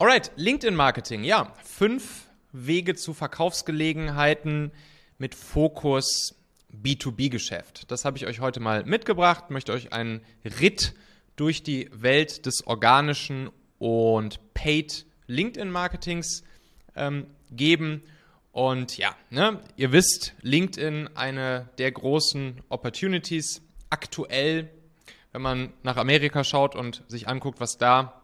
Alright, LinkedIn-Marketing. Ja, fünf Wege zu Verkaufsgelegenheiten mit Fokus B2B-Geschäft. Das habe ich euch heute mal mitgebracht. Möchte euch einen Ritt durch die Welt des organischen und Paid LinkedIn-Marketings ähm, geben. Und ja, ne, ihr wisst, LinkedIn eine der großen Opportunities aktuell, wenn man nach Amerika schaut und sich anguckt, was da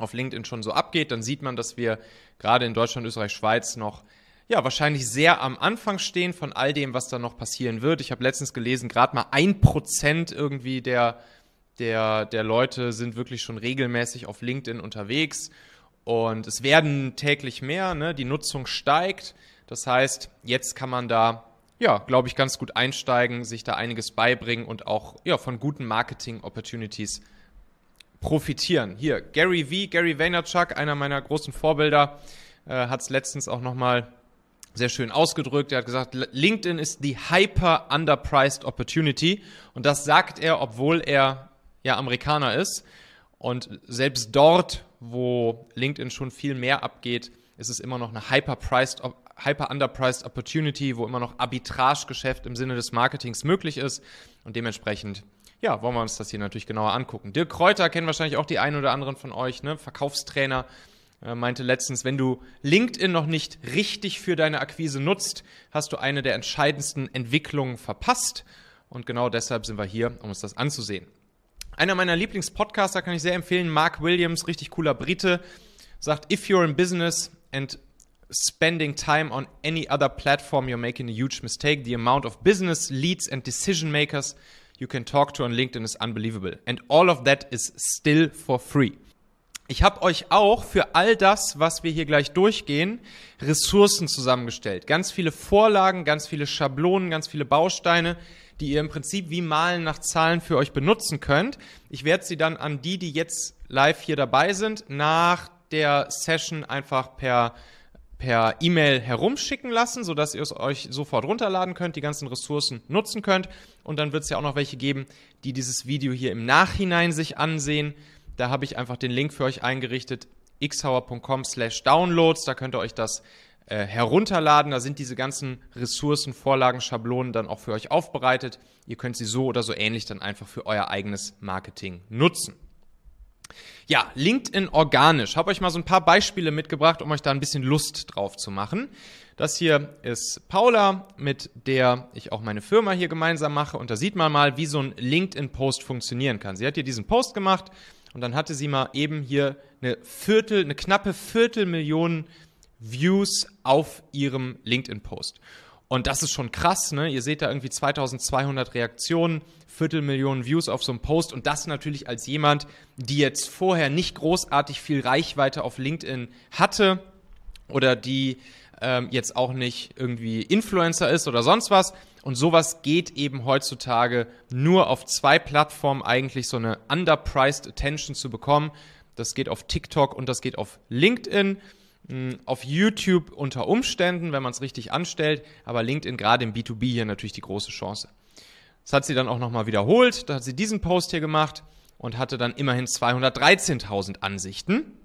auf LinkedIn schon so abgeht, dann sieht man, dass wir gerade in Deutschland, Österreich, Schweiz noch ja, wahrscheinlich sehr am Anfang stehen von all dem, was da noch passieren wird. Ich habe letztens gelesen, gerade mal ein Prozent irgendwie der, der, der Leute sind wirklich schon regelmäßig auf LinkedIn unterwegs. Und es werden täglich mehr, ne? die Nutzung steigt. Das heißt, jetzt kann man da, ja, glaube ich, ganz gut einsteigen, sich da einiges beibringen und auch ja, von guten Marketing-Opportunities profitieren. Hier, Gary V., Gary Vaynerchuk, einer meiner großen Vorbilder, äh, hat es letztens auch nochmal sehr schön ausgedrückt. Er hat gesagt, LinkedIn ist die hyper underpriced opportunity. Und das sagt er, obwohl er ja Amerikaner ist. Und selbst dort, wo LinkedIn schon viel mehr abgeht, ist es immer noch eine hyper priced, hyper underpriced opportunity, wo immer noch Arbitragegeschäft im Sinne des Marketings möglich ist. Und dementsprechend ja, wollen wir uns das hier natürlich genauer angucken. Dirk Kräuter kennen wahrscheinlich auch die einen oder anderen von euch, ne? Verkaufstrainer, äh, meinte letztens, wenn du LinkedIn noch nicht richtig für deine Akquise nutzt, hast du eine der entscheidendsten Entwicklungen verpasst. Und genau deshalb sind wir hier, um uns das anzusehen. Einer meiner Lieblingspodcaster kann ich sehr empfehlen, Mark Williams, richtig cooler Brite, sagt, if you're in business and spending time on any other platform, you're making a huge mistake. The amount of business leads and decision makers you can talk to on LinkedIn is unbelievable. And all of that is still for free. Ich habe euch auch für all das, was wir hier gleich durchgehen, Ressourcen zusammengestellt. Ganz viele Vorlagen, ganz viele Schablonen, ganz viele Bausteine, die ihr im Prinzip wie Malen nach Zahlen für euch benutzen könnt. Ich werde sie dann an die, die jetzt live hier dabei sind, nach der Session einfach per per E-Mail herumschicken lassen, sodass ihr es euch sofort runterladen könnt, die ganzen Ressourcen nutzen könnt. Und dann wird es ja auch noch welche geben, die dieses Video hier im Nachhinein sich ansehen. Da habe ich einfach den Link für euch eingerichtet, xhauer.com slash downloads. Da könnt ihr euch das äh, herunterladen. Da sind diese ganzen Ressourcen, Vorlagen, Schablonen dann auch für euch aufbereitet. Ihr könnt sie so oder so ähnlich dann einfach für euer eigenes Marketing nutzen. Ja, LinkedIn organisch. Habe euch mal so ein paar Beispiele mitgebracht, um euch da ein bisschen Lust drauf zu machen. Das hier ist Paula, mit der ich auch meine Firma hier gemeinsam mache. Und da sieht man mal, wie so ein LinkedIn-Post funktionieren kann. Sie hat hier diesen Post gemacht und dann hatte sie mal eben hier eine Viertel, eine knappe Viertelmillion Views auf ihrem LinkedIn-Post. Und das ist schon krass, ne? Ihr seht da irgendwie 2200 Reaktionen, Viertelmillionen Views auf so einem Post und das natürlich als jemand, die jetzt vorher nicht großartig viel Reichweite auf LinkedIn hatte oder die ähm, jetzt auch nicht irgendwie Influencer ist oder sonst was. Und sowas geht eben heutzutage nur auf zwei Plattformen eigentlich so eine underpriced Attention zu bekommen. Das geht auf TikTok und das geht auf LinkedIn. Hm, auf YouTube unter Umständen, wenn man es richtig anstellt, aber LinkedIn gerade im B2B hier natürlich die große Chance. Das hat sie dann auch nochmal wiederholt, da hat sie diesen Post hier gemacht und hatte dann immerhin 213.000 Ansichten.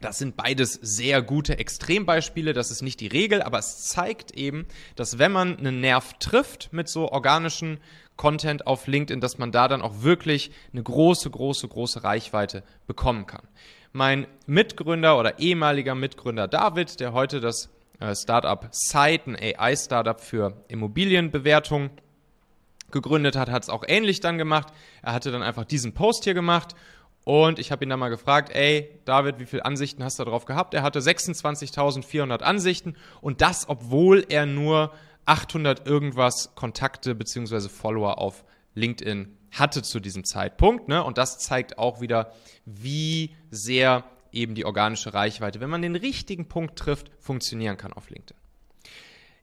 Das sind beides sehr gute Extrembeispiele, das ist nicht die Regel, aber es zeigt eben, dass wenn man einen Nerv trifft mit so organischen Content auf LinkedIn, dass man da dann auch wirklich eine große, große, große Reichweite bekommen kann. Mein Mitgründer oder ehemaliger Mitgründer David, der heute das äh, Startup Site, ein AI-Startup für Immobilienbewertung gegründet hat, hat es auch ähnlich dann gemacht. Er hatte dann einfach diesen Post hier gemacht und ich habe ihn dann mal gefragt, ey, David, wie viele Ansichten hast du darauf gehabt? Er hatte 26.400 Ansichten und das, obwohl er nur 800 irgendwas Kontakte bzw. Follower auf LinkedIn hatte zu diesem Zeitpunkt. Ne? Und das zeigt auch wieder, wie sehr eben die organische Reichweite, wenn man den richtigen Punkt trifft, funktionieren kann auf LinkedIn.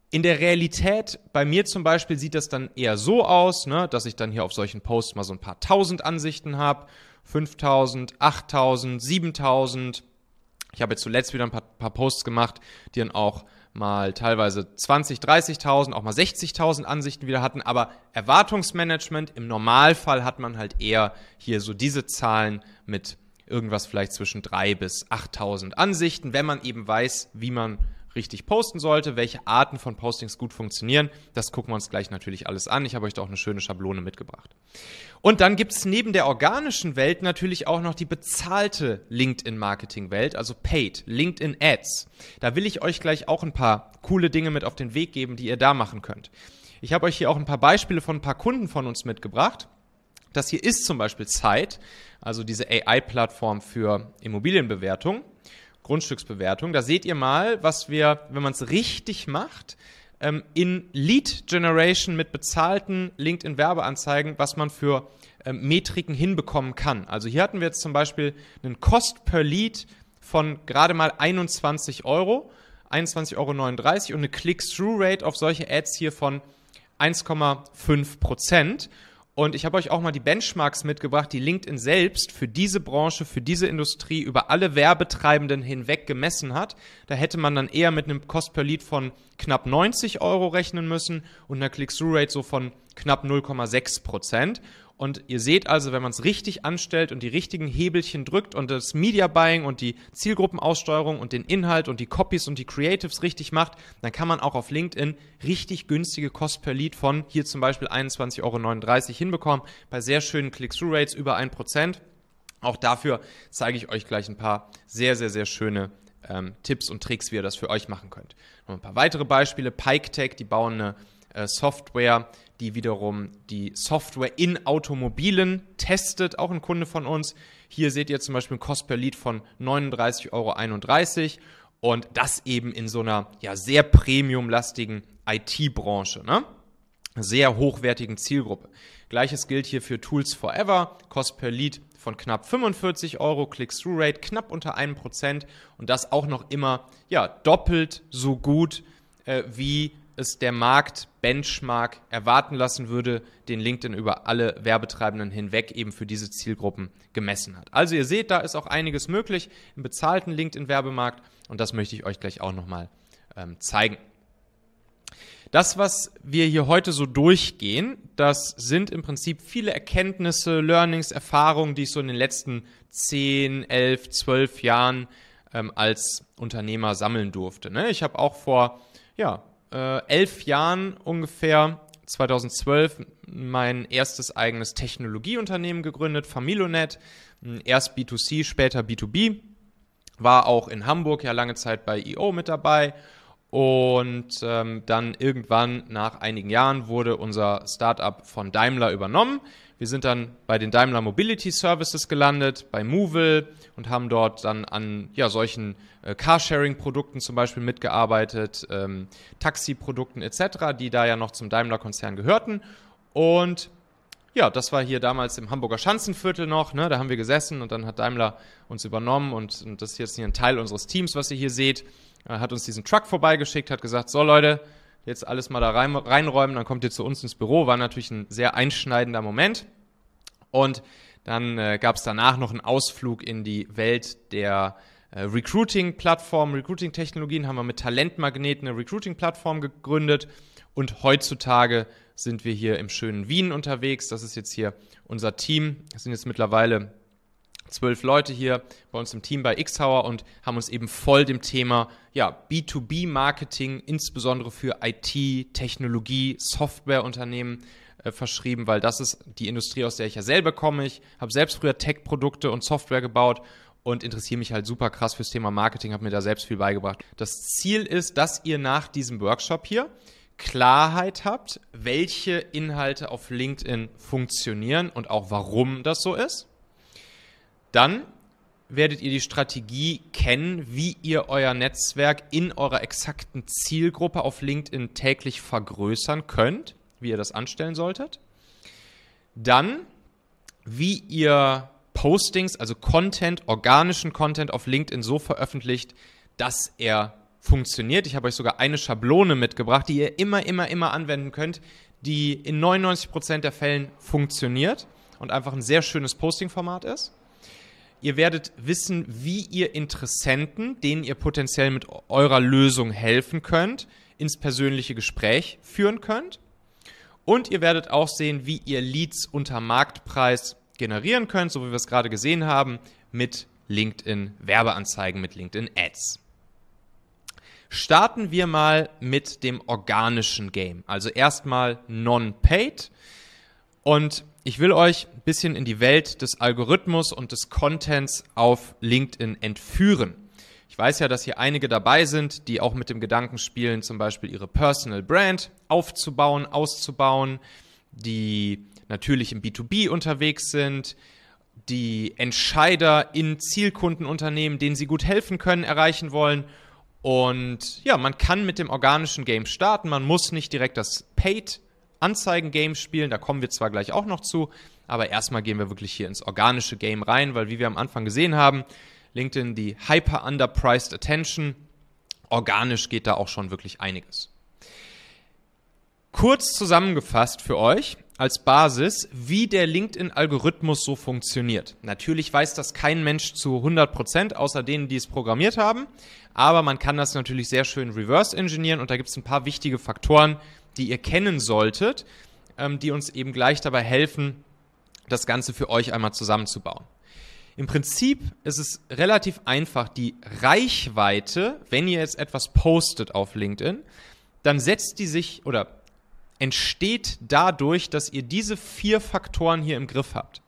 In der Realität, bei mir zum Beispiel, sieht das dann eher so aus, ne, dass ich dann hier auf solchen Posts mal so ein paar tausend Ansichten habe. 5000, 8000, 7000. Ich habe jetzt zuletzt wieder ein paar, paar Posts gemacht, die dann auch mal teilweise 20, 30.000, auch mal 60.000 Ansichten wieder hatten. Aber Erwartungsmanagement, im Normalfall hat man halt eher hier so diese Zahlen mit irgendwas vielleicht zwischen 3.000 bis 8.000 Ansichten, wenn man eben weiß, wie man richtig posten sollte, welche Arten von Postings gut funktionieren. Das gucken wir uns gleich natürlich alles an. Ich habe euch da auch eine schöne Schablone mitgebracht. Und dann gibt es neben der organischen Welt natürlich auch noch die bezahlte LinkedIn-Marketing-Welt, also Paid, LinkedIn Ads. Da will ich euch gleich auch ein paar coole Dinge mit auf den Weg geben, die ihr da machen könnt. Ich habe euch hier auch ein paar Beispiele von ein paar Kunden von uns mitgebracht. Das hier ist zum Beispiel Zeit, also diese AI-Plattform für Immobilienbewertung. Grundstücksbewertung. Da seht ihr mal, was wir, wenn man es richtig macht, ähm, in Lead Generation mit bezahlten LinkedIn-Werbeanzeigen, was man für ähm, Metriken hinbekommen kann. Also hier hatten wir jetzt zum Beispiel einen Cost per Lead von gerade mal 21 Euro, 21,39 Euro und eine Click-Through-Rate auf solche Ads hier von 1,5 Prozent. Und ich habe euch auch mal die Benchmarks mitgebracht, die LinkedIn selbst für diese Branche, für diese Industrie über alle Werbetreibenden hinweg gemessen hat. Da hätte man dann eher mit einem Cost per Lead von knapp 90 Euro rechnen müssen und einer Click-Through-Rate so von knapp 0,6 Prozent. Und ihr seht also, wenn man es richtig anstellt und die richtigen Hebelchen drückt und das Media Buying und die Zielgruppenaussteuerung und den Inhalt und die Copies und die Creatives richtig macht, dann kann man auch auf LinkedIn richtig günstige Cost per Lead von hier zum Beispiel 21,39 Euro hinbekommen, bei sehr schönen Click-Through-Rates über 1%. Auch dafür zeige ich euch gleich ein paar sehr, sehr, sehr schöne ähm, Tipps und Tricks, wie ihr das für euch machen könnt. Noch ein paar weitere Beispiele. PikeTech, die bauen eine äh, Software, die wiederum die Software in Automobilen testet, auch ein Kunde von uns. Hier seht ihr zum Beispiel ein Cost per Lead von 39,31 Euro und das eben in so einer ja, sehr premiumlastigen IT-Branche, ne? sehr hochwertigen Zielgruppe. Gleiches gilt hier für Tools Forever, Cost per Lead von knapp 45 Euro, Click-Through-Rate knapp unter 1% und das auch noch immer ja, doppelt so gut äh, wie es der Markt Benchmark erwarten lassen würde, den LinkedIn über alle Werbetreibenden hinweg eben für diese Zielgruppen gemessen hat. Also ihr seht, da ist auch einiges möglich im bezahlten LinkedIn-Werbemarkt und das möchte ich euch gleich auch nochmal ähm, zeigen. Das, was wir hier heute so durchgehen, das sind im Prinzip viele Erkenntnisse, Learnings, Erfahrungen, die ich so in den letzten 10, 11, 12 Jahren ähm, als Unternehmer sammeln durfte. Ne? Ich habe auch vor ja, äh, elf Jahren ungefähr, 2012, mein erstes eigenes Technologieunternehmen gegründet, Familonet. Erst B2C, später B2B. War auch in Hamburg ja lange Zeit bei EO mit dabei. Und ähm, dann irgendwann nach einigen Jahren wurde unser Startup von Daimler übernommen. Wir sind dann bei den Daimler Mobility Services gelandet, bei Movil und haben dort dann an ja, solchen äh, Carsharing-Produkten zum Beispiel mitgearbeitet, ähm, Taxi-Produkten etc., die da ja noch zum Daimler-Konzern gehörten. Und ja, das war hier damals im Hamburger Schanzenviertel noch. Ne? Da haben wir gesessen und dann hat Daimler uns übernommen und, und das ist jetzt hier ein Teil unseres Teams, was ihr hier seht. Hat uns diesen Truck vorbeigeschickt, hat gesagt, so Leute, jetzt alles mal da rein, reinräumen, dann kommt ihr zu uns ins Büro. War natürlich ein sehr einschneidender Moment. Und dann äh, gab es danach noch einen Ausflug in die Welt der äh, Recruiting-Plattformen, Recruiting-Technologien, haben wir mit Talentmagnet eine Recruiting-Plattform gegründet. Und heutzutage sind wir hier im schönen Wien unterwegs. Das ist jetzt hier unser Team. Das sind jetzt mittlerweile zwölf Leute hier bei uns im Team bei Xhauer und haben uns eben voll dem Thema ja, B2B-Marketing, insbesondere für IT, Technologie, Softwareunternehmen äh, verschrieben, weil das ist die Industrie, aus der ich ja selber komme. Ich habe selbst früher Tech-Produkte und Software gebaut und interessiere mich halt super krass fürs Thema Marketing, habe mir da selbst viel beigebracht. Das Ziel ist, dass ihr nach diesem Workshop hier Klarheit habt, welche Inhalte auf LinkedIn funktionieren und auch warum das so ist. Dann werdet ihr die Strategie kennen, wie ihr euer Netzwerk in eurer exakten Zielgruppe auf LinkedIn täglich vergrößern könnt, wie ihr das anstellen solltet. Dann, wie ihr Postings, also Content, organischen Content auf LinkedIn so veröffentlicht, dass er funktioniert. Ich habe euch sogar eine Schablone mitgebracht, die ihr immer, immer, immer anwenden könnt, die in 99% der Fällen funktioniert und einfach ein sehr schönes Posting-Format ist. Ihr werdet wissen, wie ihr Interessenten, denen ihr potenziell mit eurer Lösung helfen könnt, ins persönliche Gespräch führen könnt. Und ihr werdet auch sehen, wie ihr Leads unter Marktpreis generieren könnt, so wie wir es gerade gesehen haben, mit LinkedIn Werbeanzeigen, mit LinkedIn Ads. Starten wir mal mit dem organischen Game. Also erstmal non-paid. Und ich will euch ein bisschen in die Welt des Algorithmus und des Contents auf LinkedIn entführen. Ich weiß ja, dass hier einige dabei sind, die auch mit dem Gedanken spielen, zum Beispiel ihre Personal Brand aufzubauen, auszubauen, die natürlich im B2B unterwegs sind, die Entscheider in Zielkundenunternehmen, denen sie gut helfen können, erreichen wollen. Und ja, man kann mit dem organischen Game starten. Man muss nicht direkt das Paid Anzeigen-Game spielen. Da kommen wir zwar gleich auch noch zu, aber erstmal gehen wir wirklich hier ins organische Game rein, weil wie wir am Anfang gesehen haben, LinkedIn die hyper underpriced attention. Organisch geht da auch schon wirklich einiges. Kurz zusammengefasst für euch als Basis, wie der LinkedIn-Algorithmus so funktioniert. Natürlich weiß das kein Mensch zu 100 Prozent, außer denen, die es programmiert haben. Aber man kann das natürlich sehr schön reverse engineeren und da gibt es ein paar wichtige Faktoren, die ihr kennen solltet, ähm, die uns eben gleich dabei helfen, das Ganze für euch einmal zusammenzubauen. Im Prinzip ist es relativ einfach, die Reichweite, wenn ihr jetzt etwas postet auf LinkedIn, dann setzt die sich oder entsteht dadurch, dass ihr diese vier Faktoren hier im Griff habt.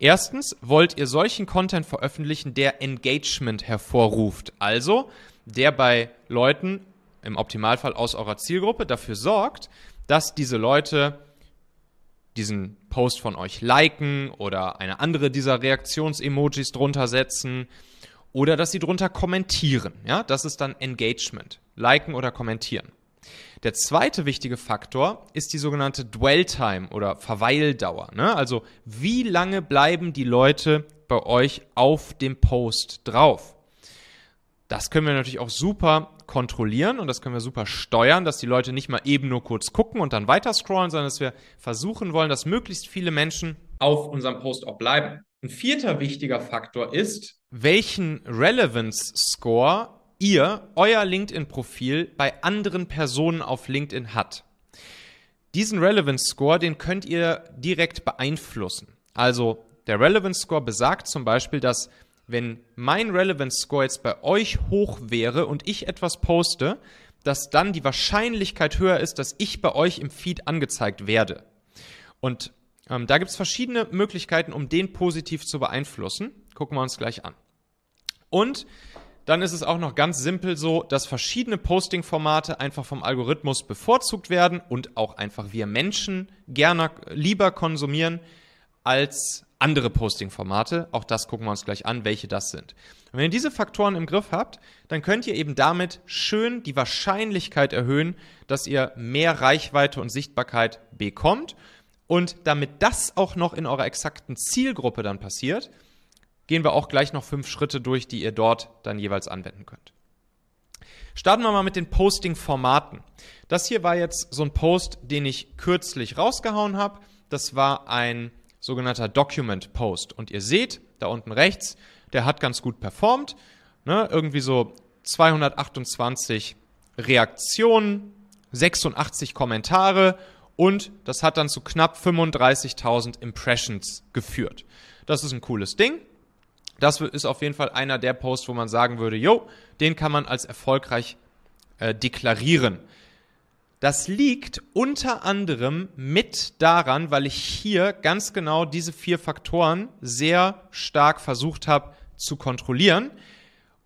Erstens wollt ihr solchen Content veröffentlichen, der Engagement hervorruft, also der bei Leuten im Optimalfall aus eurer Zielgruppe dafür sorgt, dass diese Leute diesen Post von euch liken oder eine andere dieser Reaktions-Emojis drunter setzen oder dass sie drunter kommentieren. Ja, das ist dann Engagement. Liken oder kommentieren. Der zweite wichtige Faktor ist die sogenannte Dwell Time oder Verweildauer. Ne? Also wie lange bleiben die Leute bei euch auf dem Post drauf? Das können wir natürlich auch super kontrollieren und das können wir super steuern, dass die Leute nicht mal eben nur kurz gucken und dann weiter scrollen, sondern dass wir versuchen wollen, dass möglichst viele Menschen auf unserem Post auch bleiben. Ein vierter wichtiger Faktor ist, welchen Relevance Score ihr euer LinkedIn-Profil bei anderen Personen auf LinkedIn hat. Diesen Relevance Score, den könnt ihr direkt beeinflussen. Also der Relevance Score besagt zum Beispiel, dass wenn mein Relevance Score jetzt bei euch hoch wäre und ich etwas poste, dass dann die Wahrscheinlichkeit höher ist, dass ich bei euch im Feed angezeigt werde. Und ähm, da gibt es verschiedene Möglichkeiten, um den positiv zu beeinflussen. Gucken wir uns gleich an. Und dann ist es auch noch ganz simpel so, dass verschiedene Posting-Formate einfach vom Algorithmus bevorzugt werden und auch einfach wir Menschen gerne lieber konsumieren als andere Posting-Formate. Auch das gucken wir uns gleich an, welche das sind. Und wenn ihr diese Faktoren im Griff habt, dann könnt ihr eben damit schön die Wahrscheinlichkeit erhöhen, dass ihr mehr Reichweite und Sichtbarkeit bekommt. Und damit das auch noch in eurer exakten Zielgruppe dann passiert, gehen wir auch gleich noch fünf Schritte durch, die ihr dort dann jeweils anwenden könnt. Starten wir mal mit den Posting-Formaten. Das hier war jetzt so ein Post, den ich kürzlich rausgehauen habe. Das war ein sogenannter Document Post. Und ihr seht, da unten rechts, der hat ganz gut performt. Ne? Irgendwie so 228 Reaktionen, 86 Kommentare und das hat dann zu knapp 35.000 Impressions geführt. Das ist ein cooles Ding. Das ist auf jeden Fall einer der Posts, wo man sagen würde, jo, den kann man als erfolgreich äh, deklarieren. Das liegt unter anderem mit daran, weil ich hier ganz genau diese vier Faktoren sehr stark versucht habe zu kontrollieren.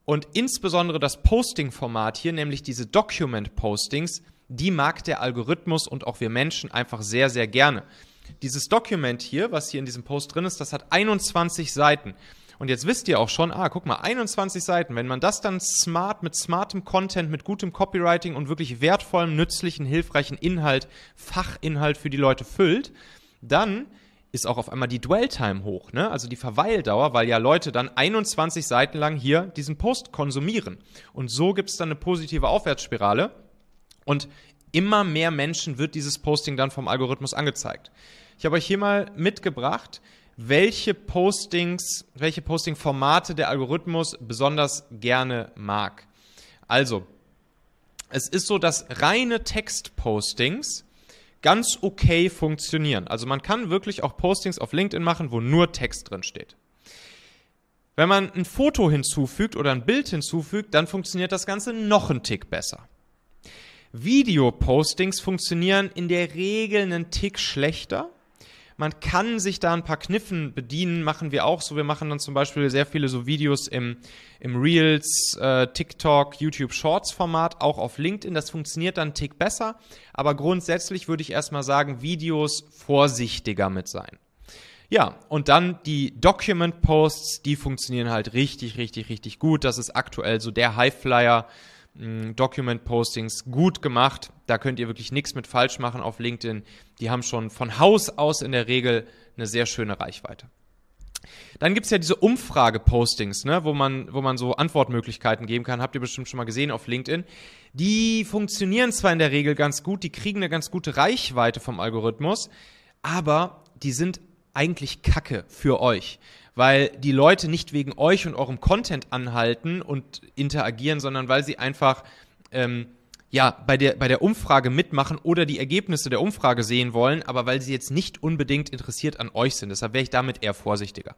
Und insbesondere das Posting-Format hier, nämlich diese Document-Postings, die mag der Algorithmus und auch wir Menschen einfach sehr, sehr gerne. Dieses Document hier, was hier in diesem Post drin ist, das hat 21 Seiten. Und jetzt wisst ihr auch schon, ah, guck mal, 21 Seiten. Wenn man das dann smart mit smartem Content, mit gutem Copywriting und wirklich wertvollem, nützlichen, hilfreichen Inhalt, Fachinhalt für die Leute füllt, dann ist auch auf einmal die Dwell-Time hoch, ne? also die Verweildauer, weil ja Leute dann 21 Seiten lang hier diesen Post konsumieren. Und so gibt es dann eine positive Aufwärtsspirale und immer mehr Menschen wird dieses Posting dann vom Algorithmus angezeigt. Ich habe euch hier mal mitgebracht, welche Postings, welche Posting-Formate der Algorithmus besonders gerne mag. Also, es ist so, dass reine Text-Postings ganz okay funktionieren. Also man kann wirklich auch Postings auf LinkedIn machen, wo nur Text drin steht. Wenn man ein Foto hinzufügt oder ein Bild hinzufügt, dann funktioniert das Ganze noch einen Tick besser. Video-Postings funktionieren in der Regel einen Tick schlechter. Man kann sich da ein paar Kniffen bedienen, machen wir auch so. Wir machen dann zum Beispiel sehr viele so Videos im, im Reels, äh, TikTok, YouTube Shorts Format, auch auf LinkedIn. Das funktioniert dann einen Tick besser. Aber grundsätzlich würde ich erstmal sagen, Videos vorsichtiger mit sein. Ja, und dann die Document Posts, die funktionieren halt richtig, richtig, richtig gut. Das ist aktuell so der Highflyer. Mm, Document Postings gut gemacht. Da könnt ihr wirklich nichts mit falsch machen auf LinkedIn. Die haben schon von Haus aus in der Regel eine sehr schöne Reichweite. Dann gibt es ja diese Umfrage-Postings, ne, wo, man, wo man so Antwortmöglichkeiten geben kann. Habt ihr bestimmt schon mal gesehen auf LinkedIn. Die funktionieren zwar in der Regel ganz gut, die kriegen eine ganz gute Reichweite vom Algorithmus, aber die sind eigentlich Kacke für euch, weil die Leute nicht wegen euch und eurem Content anhalten und interagieren, sondern weil sie einfach ähm, ja, bei der, bei der Umfrage mitmachen oder die Ergebnisse der Umfrage sehen wollen, aber weil sie jetzt nicht unbedingt interessiert an euch sind. Deshalb wäre ich damit eher vorsichtiger.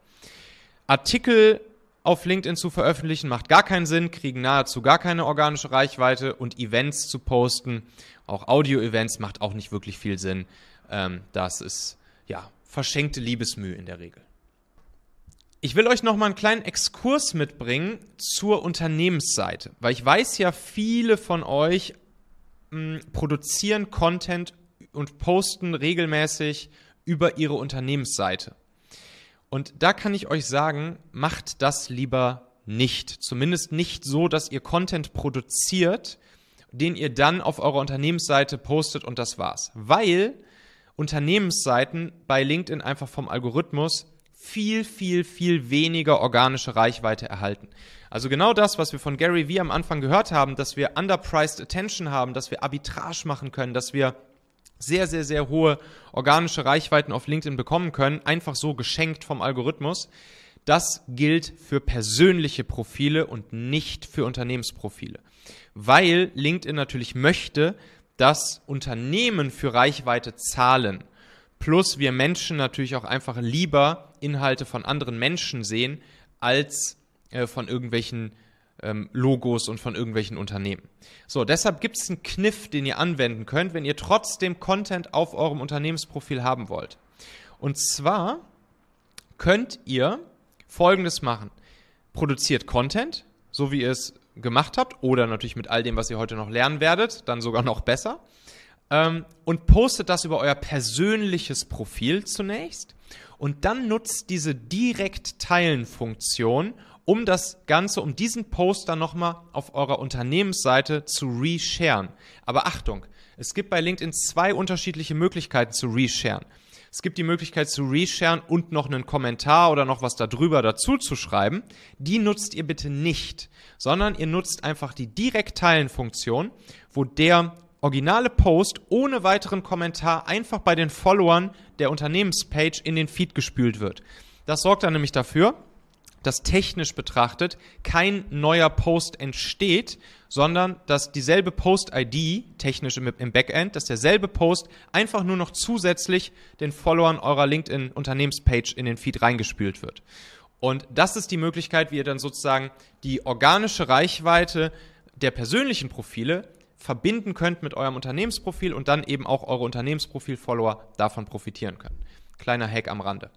Artikel auf LinkedIn zu veröffentlichen macht gar keinen Sinn, kriegen nahezu gar keine organische Reichweite und Events zu posten, auch Audio-Events macht auch nicht wirklich viel Sinn. Ähm, das ist ja verschenkte Liebesmühe in der Regel. Ich will euch noch mal einen kleinen Exkurs mitbringen zur Unternehmensseite, weil ich weiß ja, viele von euch mh, hm, produzieren Content und posten regelmäßig über ihre Unternehmensseite. Und da kann ich euch sagen, macht das lieber nicht. Zumindest nicht so, dass ihr Content produziert, den ihr dann auf eurer Unternehmensseite postet und das war's. Weil Unternehmensseiten bei LinkedIn einfach vom Algorithmus viel, viel, viel weniger organische Reichweite erhalten. Also genau das, was wir von Gary Vee am Anfang gehört haben, dass wir underpriced attention haben, dass wir Arbitrage machen können, dass wir sehr, sehr, sehr hohe organische Reichweiten auf LinkedIn bekommen können, einfach so geschenkt vom Algorithmus. Das gilt für persönliche Profile und nicht für Unternehmensprofile. Weil LinkedIn natürlich möchte, dass Unternehmen für Reichweite zahlen. Plus wir Menschen natürlich auch einfach lieber Inhalte von anderen Menschen sehen, als äh, von irgendwelchen ähm, Logos und von irgendwelchen Unternehmen. So, deshalb gibt es einen Kniff, den ihr anwenden könnt, wenn ihr trotzdem Content auf eurem Unternehmensprofil haben wollt. Und zwar könnt ihr Folgendes machen. Produziert Content, so wie ihr es gemacht habt oder natürlich mit all dem, was ihr heute noch lernen werdet, dann sogar noch besser. Ähm, und postet das über euer persönliches Profil zunächst und dann nutzt diese Direkt-Teilen-Funktion, um das Ganze, um diesen Post dann nochmal auf eurer Unternehmensseite zu resharen. Aber Achtung, es gibt bei LinkedIn zwei unterschiedliche Möglichkeiten zu resharen. Es gibt die Möglichkeit zu resharen und noch einen Kommentar oder noch was darüber dazu zu schreiben. Die nutzt ihr bitte nicht, sondern ihr nutzt einfach die Direkt-Teilen-Funktion, wo der originale Post ohne weiteren Kommentar einfach bei den Followern der Unternehmenspage in den Feed gespült wird. Das sorgt dann nämlich dafür, dass technisch betrachtet kein neuer Post entsteht, sondern dass dieselbe Post-ID, technisch im, Backend, dass derselbe Post einfach nur noch zusätzlich den Followern eurer LinkedIn-Unternehmenspage in den Feed reingespült wird. Und das ist die Möglichkeit, wie ihr dann sozusagen die organische Reichweite der persönlichen Profile verbinden könnt mit eurem Unternehmensprofil und dann eben auch eure Unternehmensprofil-Follower davon profitieren können. Kleiner Hack am Rande.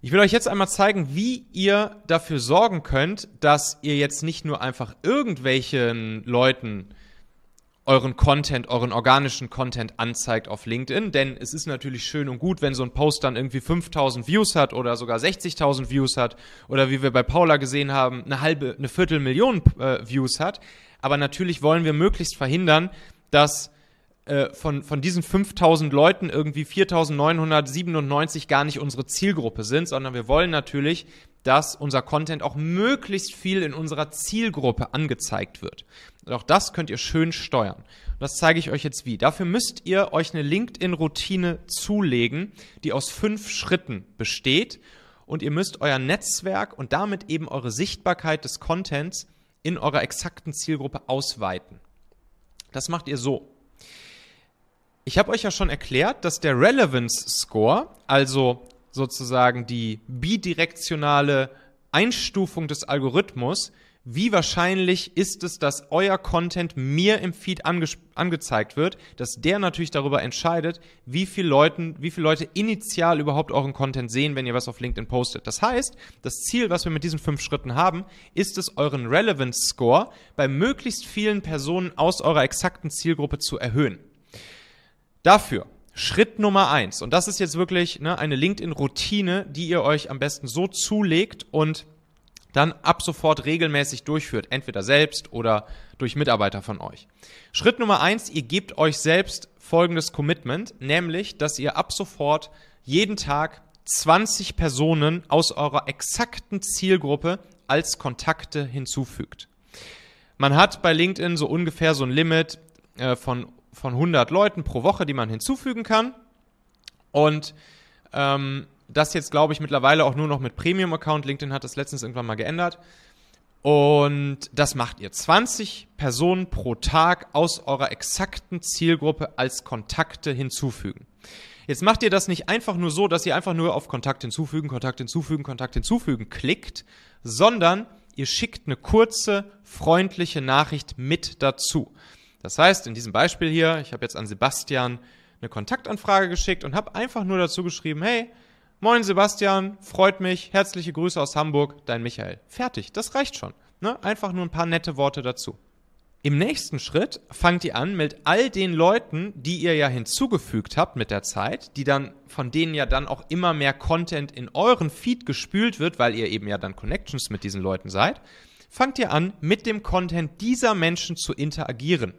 Ich will euch jetzt einmal zeigen, wie ihr dafür sorgen könnt, dass ihr jetzt nicht nur einfach irgendwelchen Leuten euren Content, euren organischen Content anzeigt auf LinkedIn, denn es ist natürlich schön und gut, wenn so ein Post dann irgendwie 5000 Views hat oder sogar 60.000 Views hat oder wie wir bei Paula gesehen haben, eine halbe, eine Viertelmillion äh, Views hat. Aber natürlich wollen wir möglichst verhindern, dass äh, von, von diesen 5000 Leuten irgendwie 4997 gar nicht unsere Zielgruppe sind, sondern wir wollen natürlich, dass unser Content auch möglichst viel in unserer Zielgruppe angezeigt wird. Und auch das könnt ihr schön steuern. Und das zeige ich euch jetzt wie. Dafür müsst ihr euch eine LinkedIn-Routine zulegen, die aus fünf Schritten besteht. Und ihr müsst euer Netzwerk und damit eben eure Sichtbarkeit des Contents in eurer exakten Zielgruppe ausweiten. Das macht ihr so. Ich habe euch ja schon erklärt, dass der Relevance Score, also sozusagen die bidirektionale Einstufung des Algorithmus, wie wahrscheinlich ist es, dass euer Content mir im Feed ange angezeigt wird, dass der natürlich darüber entscheidet, wie viele, Leuten, wie viele Leute initial überhaupt euren Content sehen, wenn ihr was auf LinkedIn postet. Das heißt, das Ziel, was wir mit diesen fünf Schritten haben, ist es, euren Relevance Score bei möglichst vielen Personen aus eurer exakten Zielgruppe zu erhöhen. Dafür Schritt Nummer eins, und das ist jetzt wirklich ne, eine LinkedIn-Routine, die ihr euch am besten so zulegt und dann ab sofort regelmäßig durchführt, entweder selbst oder durch Mitarbeiter von euch. Schritt Nummer eins, ihr gebt euch selbst folgendes Commitment, nämlich, dass ihr ab sofort jeden Tag 20 Personen aus eurer exakten Zielgruppe als Kontakte hinzufügt. Man hat bei LinkedIn so ungefähr so ein Limit äh, von, von 100 Leuten pro Woche, die man hinzufügen kann. Und ähm, das jetzt, glaube ich, mittlerweile auch nur noch mit Premium-Account. LinkedIn hat das letztens irgendwann mal geändert. Und das macht ihr. 20 Personen pro Tag aus eurer exakten Zielgruppe als Kontakte hinzufügen. Jetzt macht ihr das nicht einfach nur so, dass ihr einfach nur auf Kontakt hinzufügen, Kontakt hinzufügen, Kontakt hinzufügen klickt, sondern ihr schickt eine kurze, freundliche Nachricht mit dazu. Das heißt, in diesem Beispiel hier, ich habe jetzt an Sebastian eine Kontaktanfrage geschickt und habe einfach nur dazu geschrieben, hey, Moin Sebastian, freut mich, herzliche Grüße aus Hamburg, dein Michael. Fertig, das reicht schon. Ne? Einfach nur ein paar nette Worte dazu. Im nächsten Schritt fangt ihr an mit all den Leuten, die ihr ja hinzugefügt habt mit der Zeit, die dann, von denen ja dann auch immer mehr Content in euren Feed gespült wird, weil ihr eben ja dann Connections mit diesen Leuten seid, fangt ihr an, mit dem Content dieser Menschen zu interagieren.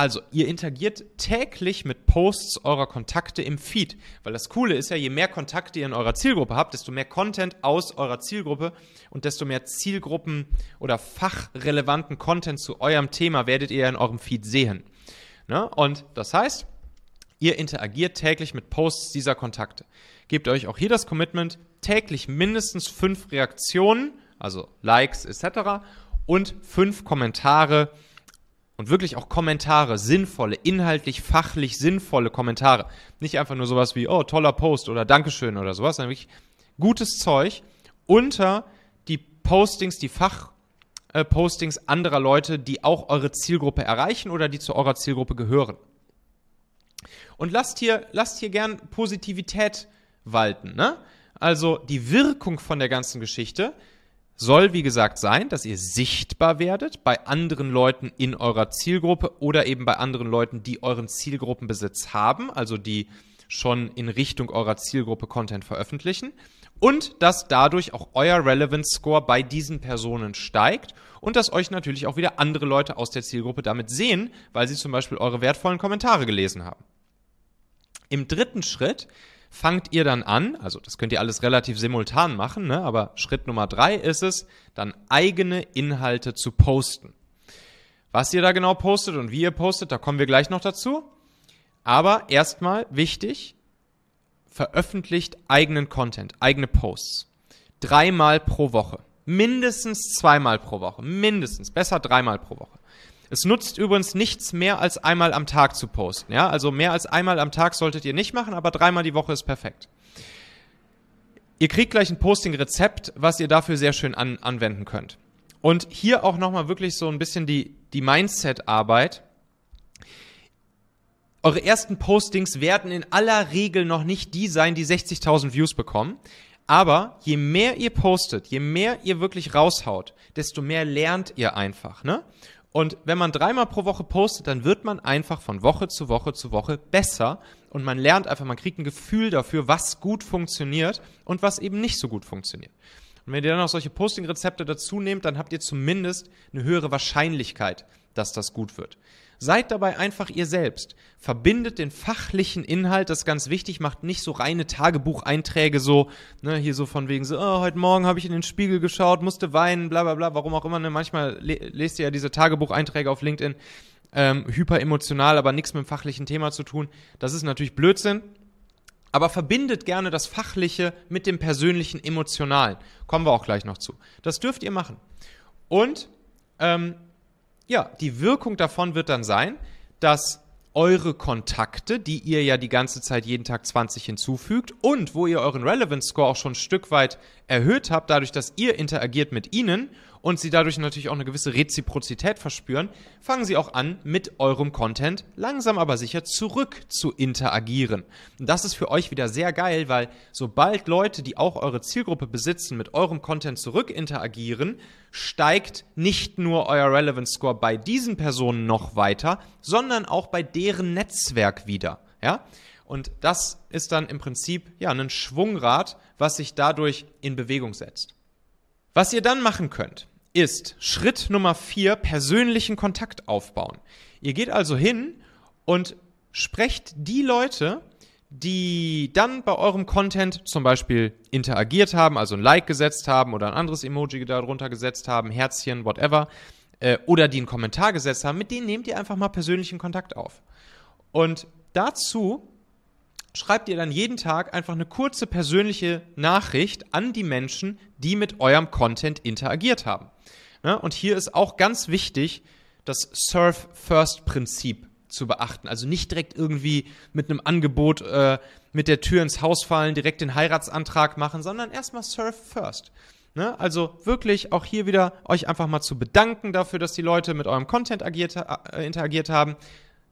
Also, ihr interagiert täglich mit Posts eurer Kontakte im Feed. Weil das Coole ist ja, je mehr Kontakte ihr in eurer Zielgruppe habt, desto mehr Content aus eurer Zielgruppe und desto mehr Zielgruppen oder fachrelevanten Content zu eurem Thema werdet ihr in eurem Feed sehen. Ne? Und das heißt, ihr interagiert täglich mit Posts dieser Kontakte. Gebt euch auch hier das Commitment, täglich mindestens fünf Reaktionen, also Likes etc. und fünf Kommentare und wirklich auch Kommentare, sinnvolle, inhaltlich, fachlich sinnvolle Kommentare. Nicht einfach nur sowas wie, oh, toller Post oder Dankeschön oder sowas, sondern wirklich gutes Zeug unter die Postings, die Fachpostings äh, anderer Leute, die auch eure Zielgruppe erreichen oder die zu eurer Zielgruppe gehören. Und lasst hier, lasst hier gern Positivität walten. Ne? Also die Wirkung von der ganzen Geschichte soll, wie gesagt, sein, dass ihr sichtbar werdet bei anderen Leuten in eurer Zielgruppe oder eben bei anderen Leuten, die euren Zielgruppenbesitz haben, also die schon in Richtung eurer Zielgruppe Content veröffentlichen und dass dadurch auch euer Relevance Score bei diesen Personen steigt und dass euch natürlich auch wieder andere Leute aus der Zielgruppe damit sehen, weil sie zum Beispiel eure wertvollen Kommentare gelesen haben. Im dritten Schritt fangt ihr dann an, also das könnt ihr alles relativ simultan machen, ne? aber Schritt Nummer drei ist es, dann eigene Inhalte zu posten. Was ihr da genau postet und wie ihr postet, da kommen wir gleich noch dazu. Aber erstmal wichtig, veröffentlicht eigenen Content, eigene Posts. Dreimal pro Woche. Mindestens zweimal pro Woche. Mindestens. Besser dreimal pro Woche. Es nutzt übrigens nichts mehr als einmal am Tag zu posten. Ja, also mehr als einmal am Tag solltet ihr nicht machen, aber dreimal die Woche ist perfekt. Ihr kriegt gleich ein Posting-Rezept, was ihr dafür sehr schön an, anwenden könnt. Und hier auch nochmal wirklich so ein bisschen die, die Mindset-Arbeit. Eure ersten Postings werden in aller Regel noch nicht die sein, die 60.000 Views bekommen. Aber je mehr ihr postet, je mehr ihr wirklich raushaut, desto mehr lernt ihr einfach. Ne? Und wenn man dreimal pro Woche postet, dann wird man einfach von Woche zu Woche zu Woche besser und man lernt einfach, man kriegt ein Gefühl dafür, was gut funktioniert und was eben nicht so gut funktioniert. Und wenn ihr dann auch solche Posting-Rezepte dazu nehmt, dann habt ihr zumindest eine höhere Wahrscheinlichkeit, dass das gut wird. Seid dabei einfach ihr selbst. Verbindet den fachlichen Inhalt, das ist ganz wichtig, macht nicht so reine Tagebucheinträge so, ne, hier so von wegen so, oh, heute Morgen habe ich in den Spiegel geschaut, musste weinen, bla bla bla, warum auch immer, ne? Manchmal le lest ihr ja diese Tagebucheinträge auf LinkedIn, ähm, hyper emotional, aber nichts mit dem fachlichen Thema zu tun. Das ist natürlich Blödsinn. Aber verbindet gerne das Fachliche mit dem persönlichen Emotionalen. Kommen wir auch gleich noch zu. Das dürft ihr machen. Und ähm, ja, die Wirkung davon wird dann sein, dass eure Kontakte, die ihr ja die ganze Zeit jeden Tag 20 hinzufügt und wo ihr euren Relevance Score auch schon ein Stück weit erhöht habt, dadurch, dass ihr interagiert mit ihnen und sie dadurch natürlich auch eine gewisse Reziprozität verspüren, fangen sie auch an, mit eurem Content langsam aber sicher zurück zu interagieren. Und das ist für euch wieder sehr geil, weil sobald Leute, die auch eure Zielgruppe besitzen, mit eurem Content zurück interagieren, steigt nicht nur euer Relevance Score bei diesen Personen noch weiter, sondern auch bei deren Netzwerk wieder. Ja? Und das ist dann im Prinzip ja ein Schwungrad, was sich dadurch in Bewegung setzt. Was ihr dann machen könnt, ist Schritt Nummer vier persönlichen Kontakt aufbauen. Ihr geht also hin und sprecht die Leute, die dann bei eurem Content zum Beispiel interagiert haben, also ein Like gesetzt haben oder ein anderes Emoji darunter gesetzt haben, Herzchen, whatever, äh, oder die einen Kommentar gesetzt haben, mit denen nehmt ihr einfach mal persönlichen Kontakt auf. Und dazu schreibt ihr dann jeden Tag einfach eine kurze persönliche Nachricht an die Menschen, die mit eurem Content interagiert haben. Und hier ist auch ganz wichtig, das Serve-First-Prinzip zu beachten. Also nicht direkt irgendwie mit einem Angebot äh, mit der Tür ins Haus fallen, direkt den Heiratsantrag machen, sondern erstmal Serve First. Ne? Also wirklich auch hier wieder euch einfach mal zu bedanken dafür, dass die Leute mit eurem Content agiert, äh, interagiert haben.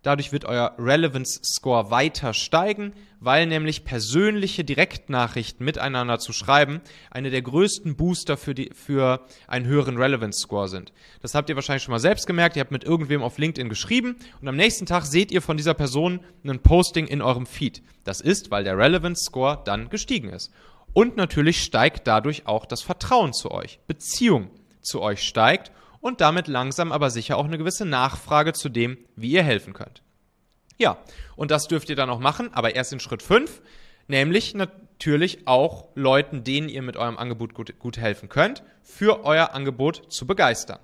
Dadurch wird euer Relevance Score weiter steigen, weil nämlich persönliche Direktnachrichten miteinander zu schreiben eine der größten Booster für, die, für einen höheren Relevance Score sind. Das habt ihr wahrscheinlich schon mal selbst gemerkt. Ihr habt mit irgendwem auf LinkedIn geschrieben und am nächsten Tag seht ihr von dieser Person ein Posting in eurem Feed. Das ist, weil der Relevance Score dann gestiegen ist. Und natürlich steigt dadurch auch das Vertrauen zu euch. Beziehung zu euch steigt und damit langsam aber sicher auch eine gewisse Nachfrage zu dem, wie ihr helfen könnt. Ja, und das dürft ihr dann auch machen, aber erst in Schritt 5, nämlich natürlich auch Leuten, denen ihr mit eurem Angebot gut, gut helfen könnt, für euer Angebot zu begeistern.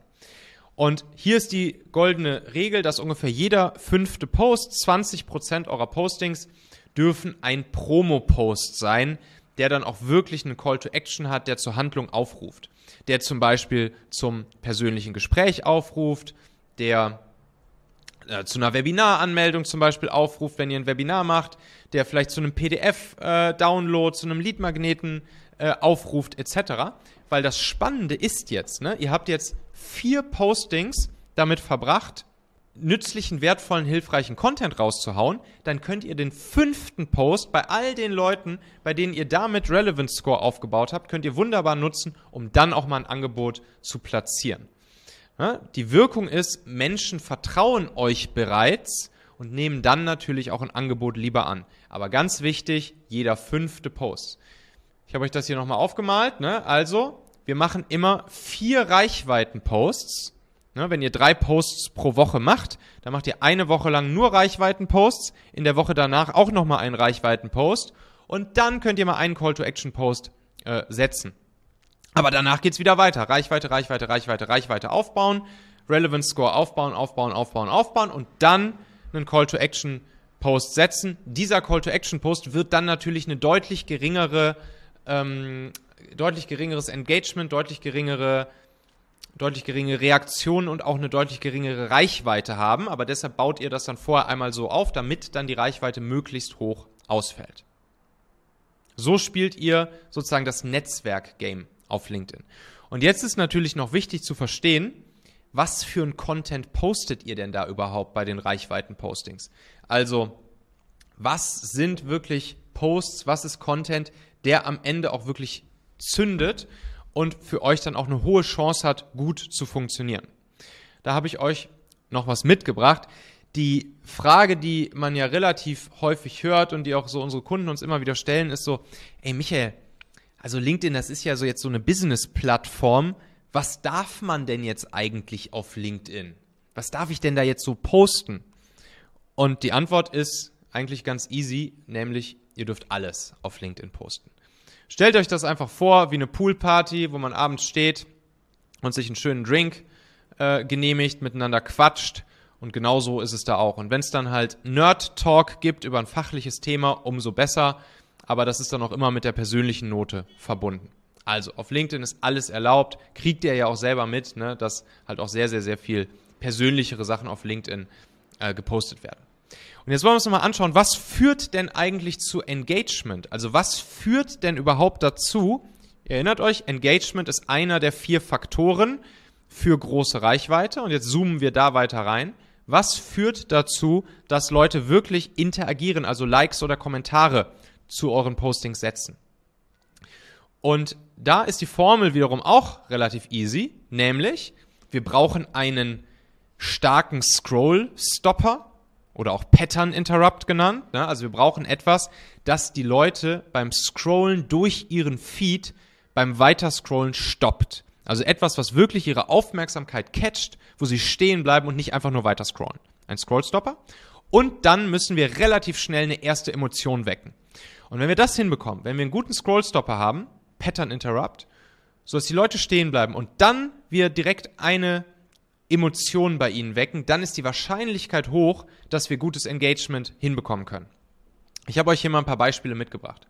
Und hier ist die goldene Regel, dass ungefähr jeder fünfte Post, 20% eurer Postings, dürfen ein Promo-Post sein, der dann auch wirklich einen Call to Action hat, der zur Handlung aufruft. Der zum Beispiel zum persönlichen Gespräch aufruft, der äh, zu einer Webinaranmeldung zum Beispiel aufruft, wenn ihr ein Webinar macht, der vielleicht zu einem PDF-Download, äh, zu einem Leadmagneten äh, aufruft, etc. Weil das Spannende ist jetzt, ne, ihr habt jetzt vier Postings damit verbracht, nützlichen, wertvollen, hilfreichen Content rauszuhauen, dann könnt ihr den fünften Post bei all den Leuten, bei denen ihr damit Relevance Score aufgebaut habt, könnt ihr wunderbar nutzen, um dann auch mal ein Angebot zu platzieren. Die Wirkung ist, Menschen vertrauen euch bereits und nehmen dann natürlich auch ein Angebot lieber an. Aber ganz wichtig, jeder fünfte Post. Ich habe euch das hier nochmal aufgemalt. Ne? Also, wir machen immer vier Reichweiten-Posts Ne, wenn ihr drei Posts pro Woche macht, dann macht ihr eine Woche lang nur Reichweiten-Posts, in der Woche danach auch nochmal einen Reichweiten-Post und dann könnt ihr mal einen Call-to-Action-Post äh, setzen. Aber danach geht's wieder weiter. Reichweite, Reichweite, Reichweite, Reichweite aufbauen, Relevance Score aufbauen, aufbauen, aufbauen, aufbauen und dann einen Call-to-Action-Post setzen. Dieser Call-to-Action-Post wird dann natürlich eine deutlich geringere, ähm, deutlich geringeres Engagement, deutlich geringere deutlich geringe Reaktionen und auch eine deutlich geringere Reichweite haben. Aber deshalb baut ihr das dann vorher einmal so auf, damit dann die Reichweite möglichst hoch ausfällt. So spielt ihr sozusagen das Netzwerk-Game auf LinkedIn. Und jetzt ist natürlich noch wichtig zu verstehen, was für ein Content postet ihr denn da überhaupt bei den Reichweiten-Postings? Also, was sind wirklich Posts, was ist Content, der am Ende auch wirklich zündet und für euch dann auch eine hohe Chance hat, gut zu funktionieren. Da habe ich euch noch was mitgebracht. Die Frage, die man ja relativ häufig hört und die auch so unsere Kunden uns immer wieder stellen, ist so, ey Michael, also LinkedIn, das ist ja so jetzt so eine Business-Plattform. Was darf man denn jetzt eigentlich auf LinkedIn? Was darf ich denn da jetzt so posten? Und die Antwort ist eigentlich ganz easy, nämlich ihr dürft alles auf LinkedIn posten. Stellt euch das einfach vor wie eine Poolparty, wo man abends steht und sich einen schönen Drink äh, genehmigt, miteinander quatscht. Und genauso ist es da auch. Und wenn es dann halt Nerd-Talk gibt über ein fachliches Thema, umso besser. Aber das ist dann auch immer mit der persönlichen Note verbunden. Also auf LinkedIn ist alles erlaubt. Kriegt ihr ja auch selber mit, ne, dass halt auch sehr, sehr, sehr viel persönlichere Sachen auf LinkedIn äh, gepostet werden. Und jetzt wollen wir uns nochmal anschauen, was führt denn eigentlich zu Engagement? Also was führt denn überhaupt dazu? Ihr erinnert euch, Engagement ist einer der vier Faktoren für große Reichweite. Und jetzt zoomen wir da weiter rein. Was führt dazu, dass Leute wirklich interagieren, also Likes oder Kommentare zu euren Postings setzen? Und da ist die Formel wiederum auch relativ easy, nämlich wir brauchen einen starken Scroll-Stopper oder auch Pattern Interrupt genannt. Ne? Also wir brauchen etwas, das die Leute beim Scrollen durch ihren Feed beim Weiterscrollen stoppt. Also etwas, was wirklich ihre Aufmerksamkeit catcht, wo sie stehen bleiben und nicht einfach nur weiter scrollen. Ein Scrollstopper. Und dann müssen wir relativ schnell eine erste Emotion wecken. Und wenn wir das hinbekommen, wenn wir einen guten Scrollstopper haben, Pattern Interrupt, sodass die Leute stehen bleiben und dann wir direkt eine Emotion bei ihnen wecken, dann ist die Wahrscheinlichkeit hoch, dass wir gutes Engagement hinbekommen können. Ich habe euch hier mal ein paar Beispiele mitgebracht.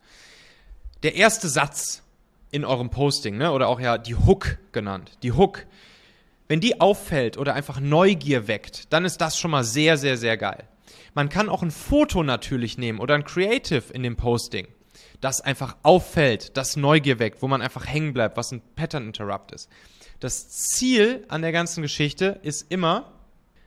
Der erste Satz in eurem Posting, ne, oder auch ja die Hook genannt, die Hook, wenn die auffällt oder einfach Neugier weckt, dann ist das schon mal sehr, sehr, sehr geil. Man kann auch ein Foto natürlich nehmen oder ein Creative in dem Posting das einfach auffällt, das Neugier weckt, wo man einfach hängen bleibt, was ein Pattern Interrupt ist. Das Ziel an der ganzen Geschichte ist immer,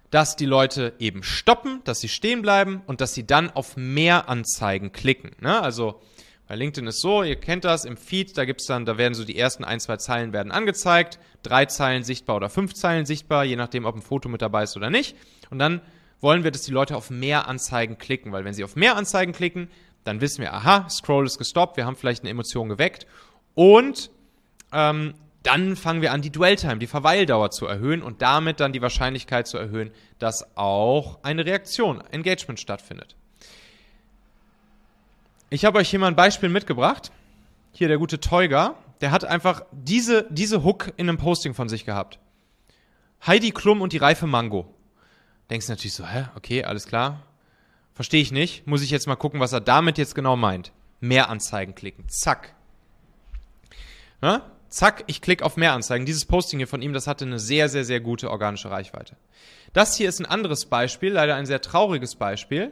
dass die Leute eben stoppen, dass sie stehen bleiben und dass sie dann auf mehr Anzeigen klicken. Ne? Also bei LinkedIn ist so, ihr kennt das, im Feed, da gibt's dann, da werden so die ersten ein, zwei Zeilen werden angezeigt, drei Zeilen sichtbar oder fünf Zeilen sichtbar, je nachdem, ob ein Foto mit dabei ist oder nicht. Und dann wollen wir, dass die Leute auf mehr Anzeigen klicken, weil wenn sie auf mehr Anzeigen klicken, dann wissen wir, aha, Scroll ist gestoppt, wir haben vielleicht eine Emotion geweckt und ähm, dann fangen wir an, die Dwell-Time, die Verweildauer zu erhöhen und damit dann die Wahrscheinlichkeit zu erhöhen, dass auch eine Reaktion, Engagement stattfindet. Ich habe euch hier mal ein Beispiel mitgebracht. Hier der gute Teuger, der hat einfach diese, diese Hook in einem Posting von sich gehabt. Heidi Klum und die reife Mango. Denkst natürlich so, hä, okay, alles klar. Verstehe ich nicht. Muss ich jetzt mal gucken, was er damit jetzt genau meint. Mehr Anzeigen klicken. Zack. Na? Zack, ich klicke auf mehr Anzeigen. Dieses Posting hier von ihm, das hatte eine sehr, sehr, sehr gute organische Reichweite. Das hier ist ein anderes Beispiel, leider ein sehr trauriges Beispiel.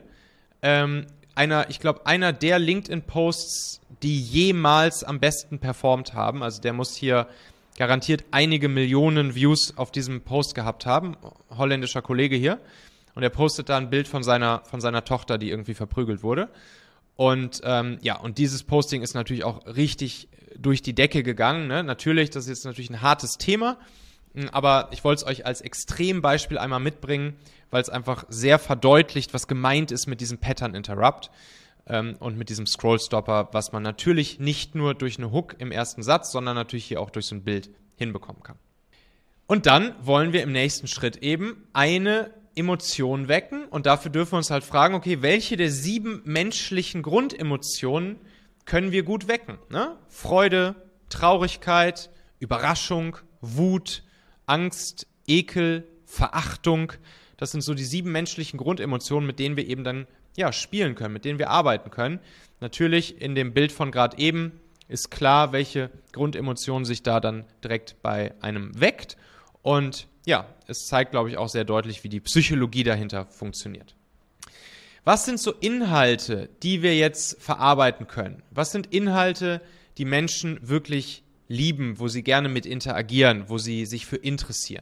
Ähm, einer, ich glaube, einer der LinkedIn-Posts, die jemals am besten performt haben. Also der muss hier garantiert einige Millionen Views auf diesem Post gehabt haben. Holländischer Kollege hier und er postet da ein Bild von seiner, von seiner Tochter, die irgendwie verprügelt wurde. Und ähm, ja, und dieses Posting ist natürlich auch richtig durch die Decke gegangen. Ne? Natürlich, das ist jetzt natürlich ein hartes Thema, hm, aber ich wollte es euch als Extrembeispiel einmal mitbringen, weil es einfach sehr verdeutlicht, was gemeint ist mit diesem Pattern Interrupt ähm, und mit diesem Scrollstopper, was man natürlich nicht nur durch eine Hook im ersten Satz, sondern natürlich hier auch durch so ein Bild hinbekommen kann. Und dann wollen wir im nächsten Schritt eben eine Emotionen wecken und dafür dürfen wir uns halt fragen, okay, welche der sieben menschlichen Grundemotionen können wir gut wecken? Ne? Freude, Traurigkeit, Überraschung, Wut, Angst, Ekel, Verachtung. Das sind so die sieben menschlichen Grundemotionen, mit denen wir eben dann ja, spielen können, mit denen wir arbeiten können. Natürlich in dem Bild von gerade eben ist klar, welche Grundemotion sich da dann direkt bei einem weckt. Und ja, es zeigt, glaube ich, auch sehr deutlich, wie die Psychologie dahinter funktioniert. Was sind so Inhalte, die wir jetzt verarbeiten können? Was sind Inhalte, die Menschen wirklich lieben, wo sie gerne mit interagieren, wo sie sich für interessieren?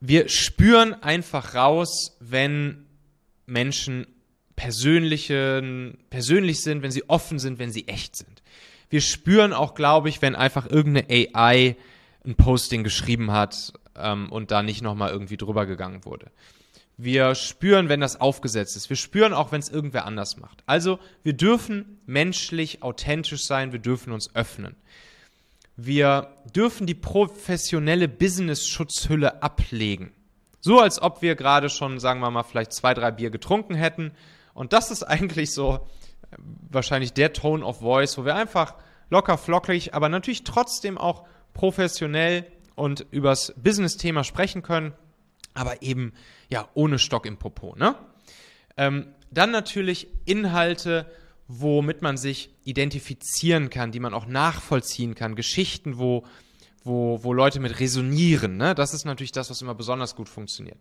wir spüren einfach raus, wenn Menschen persönlichen, persönlich sind, wenn sie offen sind, wenn sie echt sind. Wir spüren auch, glaube ich, wenn einfach irgendeine AI ein Posting geschrieben hat ähm, und da nicht nochmal irgendwie drüber gegangen wurde. Wir spüren, wenn das aufgesetzt ist. Wir spüren auch, wenn es irgendwer anders macht. Also wir dürfen menschlich authentisch sein, wir dürfen uns öffnen. Wir dürfen die professionelle Business-Schutzhülle ablegen. So als ob wir gerade schon, sagen wir mal, vielleicht zwei, drei Bier getrunken hätten. Und das ist eigentlich so äh, wahrscheinlich der Tone of Voice, wo wir einfach locker flockig, aber natürlich trotzdem auch professionell und übers Business-Thema sprechen können, aber eben ja ohne Stock im Popo. Ne? Ähm, dann natürlich Inhalte, womit man sich identifizieren kann, die man auch nachvollziehen kann, Geschichten, wo, wo, wo Leute mit resonieren. Ne? Das ist natürlich das, was immer besonders gut funktioniert.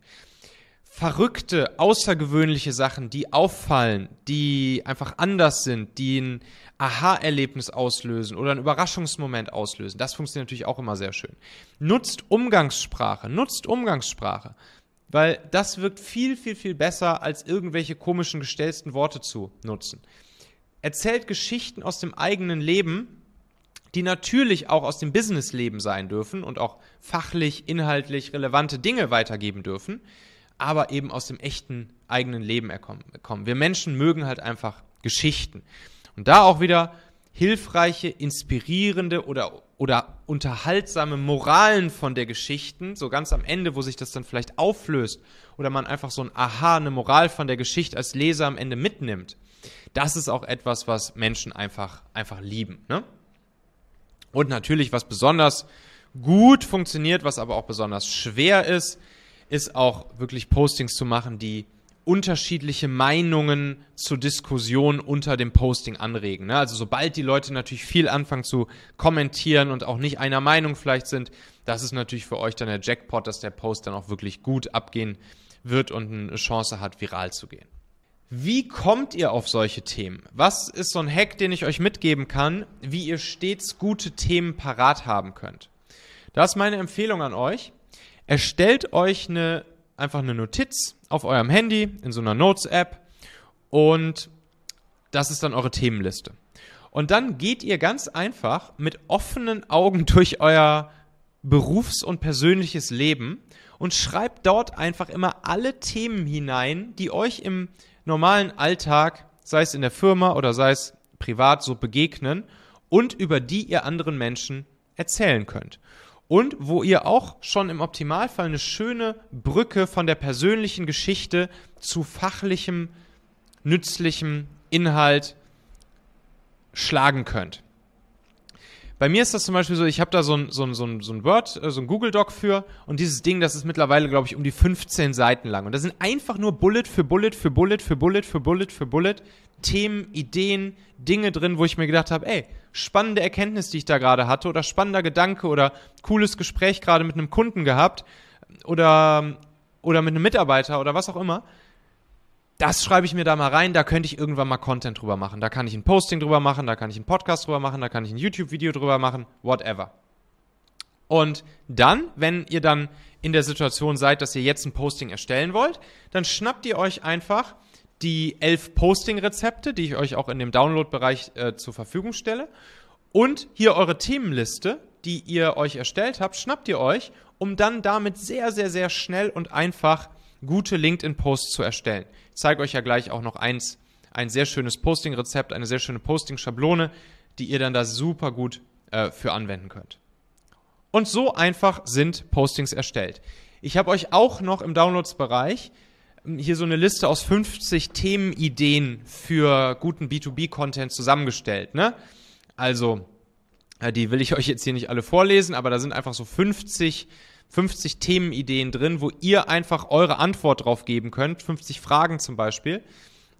Verrückte, außergewöhnliche Sachen, die auffallen, die einfach anders sind, die ein Aha-Erlebnis auslösen oder einen Überraschungsmoment auslösen. Das funktioniert natürlich auch immer sehr schön. Nutzt Umgangssprache, nutzt Umgangssprache, weil das wirkt viel, viel, viel besser, als irgendwelche komischen gestellten Worte zu nutzen erzählt Geschichten aus dem eigenen Leben, die natürlich auch aus dem Businessleben sein dürfen und auch fachlich, inhaltlich relevante Dinge weitergeben dürfen, aber eben aus dem echten eigenen Leben kommen. Wir Menschen mögen halt einfach Geschichten. Und da auch wieder hilfreiche, inspirierende oder, oder unterhaltsame Moralen von der Geschichten, so ganz am Ende, wo sich das dann vielleicht auflöst oder man einfach so ein Aha, eine Moral von der Geschichte als Leser am Ende mitnimmt das ist auch etwas, was Menschen einfach, einfach lieben. Ne? Und natürlich, was besonders gut funktioniert, was aber auch besonders schwer ist, ist auch wirklich Postings zu machen, die unterschiedliche Meinungen zur Diskussion unter dem Posting anregen. Ne? Also sobald die Leute natürlich viel anfangen zu kommentieren und auch nicht einer Meinung vielleicht sind, das ist natürlich für euch dann der Jackpot, dass der Post dann auch wirklich gut abgehen wird und eine Chance hat, viral zu gehen. Wie kommt ihr auf solche Themen? Was ist so ein Hack, den ich euch mitgeben kann, wie ihr stets gute Themen parat haben könnt? Da ist meine Empfehlung an euch. Erstellt euch eine, einfach eine Notiz auf eurem Handy in so einer Notes-App und das ist dann eure Themenliste. Und dann geht ihr ganz einfach mit offenen Augen durch euer Berufs- und persönliches Leben und schreibt dort einfach immer alle Themen hinein, die euch im normalen Alltag, sei es in der Firma oder sei es privat, so begegnen und über die ihr anderen Menschen erzählen könnt. Und wo ihr auch schon im Optimalfall eine schöne Brücke von der persönlichen Geschichte zu fachlichem, nützlichem Inhalt schlagen könnt. Bei mir ist das zum Beispiel so, ich habe da so ein, so, ein, so, ein, so ein Word, äh, so ein Google-Doc für und dieses Ding, das ist mittlerweile, glaube ich, um die 15 Seiten lang. Und da sind einfach nur Bullet für Bullet für Bullet für Bullet für Bullet für Bullet Themen, Ideen, Dinge drin, wo ich mir gedacht habe, ey, spannende Erkenntnis, die ich da gerade hatte oder spannender Gedanke oder cooles Gespräch gerade mit einem Kunden gehabt oder, oder mit einem Mitarbeiter oder was auch immer das schreibe ich mir da mal rein, da könnte ich irgendwann mal Content drüber machen. Da kann ich ein Posting drüber machen, da kann ich einen Podcast drüber machen, da kann ich ein YouTube-Video drüber machen, whatever. Und dann, wenn ihr dann in der Situation seid, dass ihr jetzt ein Posting erstellen wollt, dann schnappt ihr euch einfach die elf Posting-Rezepte, die ich euch auch in dem Download-Bereich äh, zur Verfügung stelle. Und hier eure Themenliste, die ihr euch erstellt habt, schnappt ihr euch, um dann damit sehr, sehr, sehr schnell und einfach gute LinkedIn-Posts zu erstellen. Ich zeige euch ja gleich auch noch eins, ein sehr schönes Posting-Rezept, eine sehr schöne Posting-Schablone, die ihr dann da super gut äh, für anwenden könnt. Und so einfach sind Postings erstellt. Ich habe euch auch noch im Downloads-Bereich hm, hier so eine Liste aus 50 Themenideen für guten B2B-Content zusammengestellt. Ne? Also, äh, die will ich euch jetzt hier nicht alle vorlesen, aber da sind einfach so 50 50 Themenideen drin, wo ihr einfach eure Antwort drauf geben könnt, 50 Fragen zum Beispiel,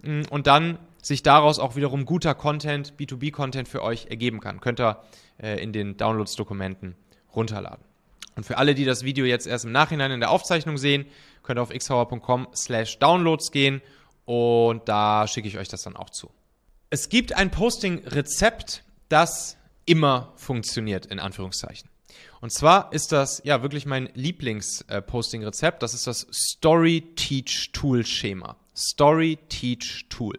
mm, und dann sich daraus auch wiederum guter Content, B2B-Content für euch ergeben kann. Könnt ihr äh, in den Downloads-Dokumenten runterladen. Und für alle, die das Video jetzt erst im Nachhinein in der Aufzeichnung sehen, könnt ihr auf xhauer.com slash downloads gehen und da schicke ich euch das dann auch zu. Es gibt ein Posting-Rezept, das immer funktioniert, in Anführungszeichen. Und zwar ist das ja wirklich mein Lieblings-Posting-Rezept. Das ist das Story Teach Tool Schema. Story Teach Tool.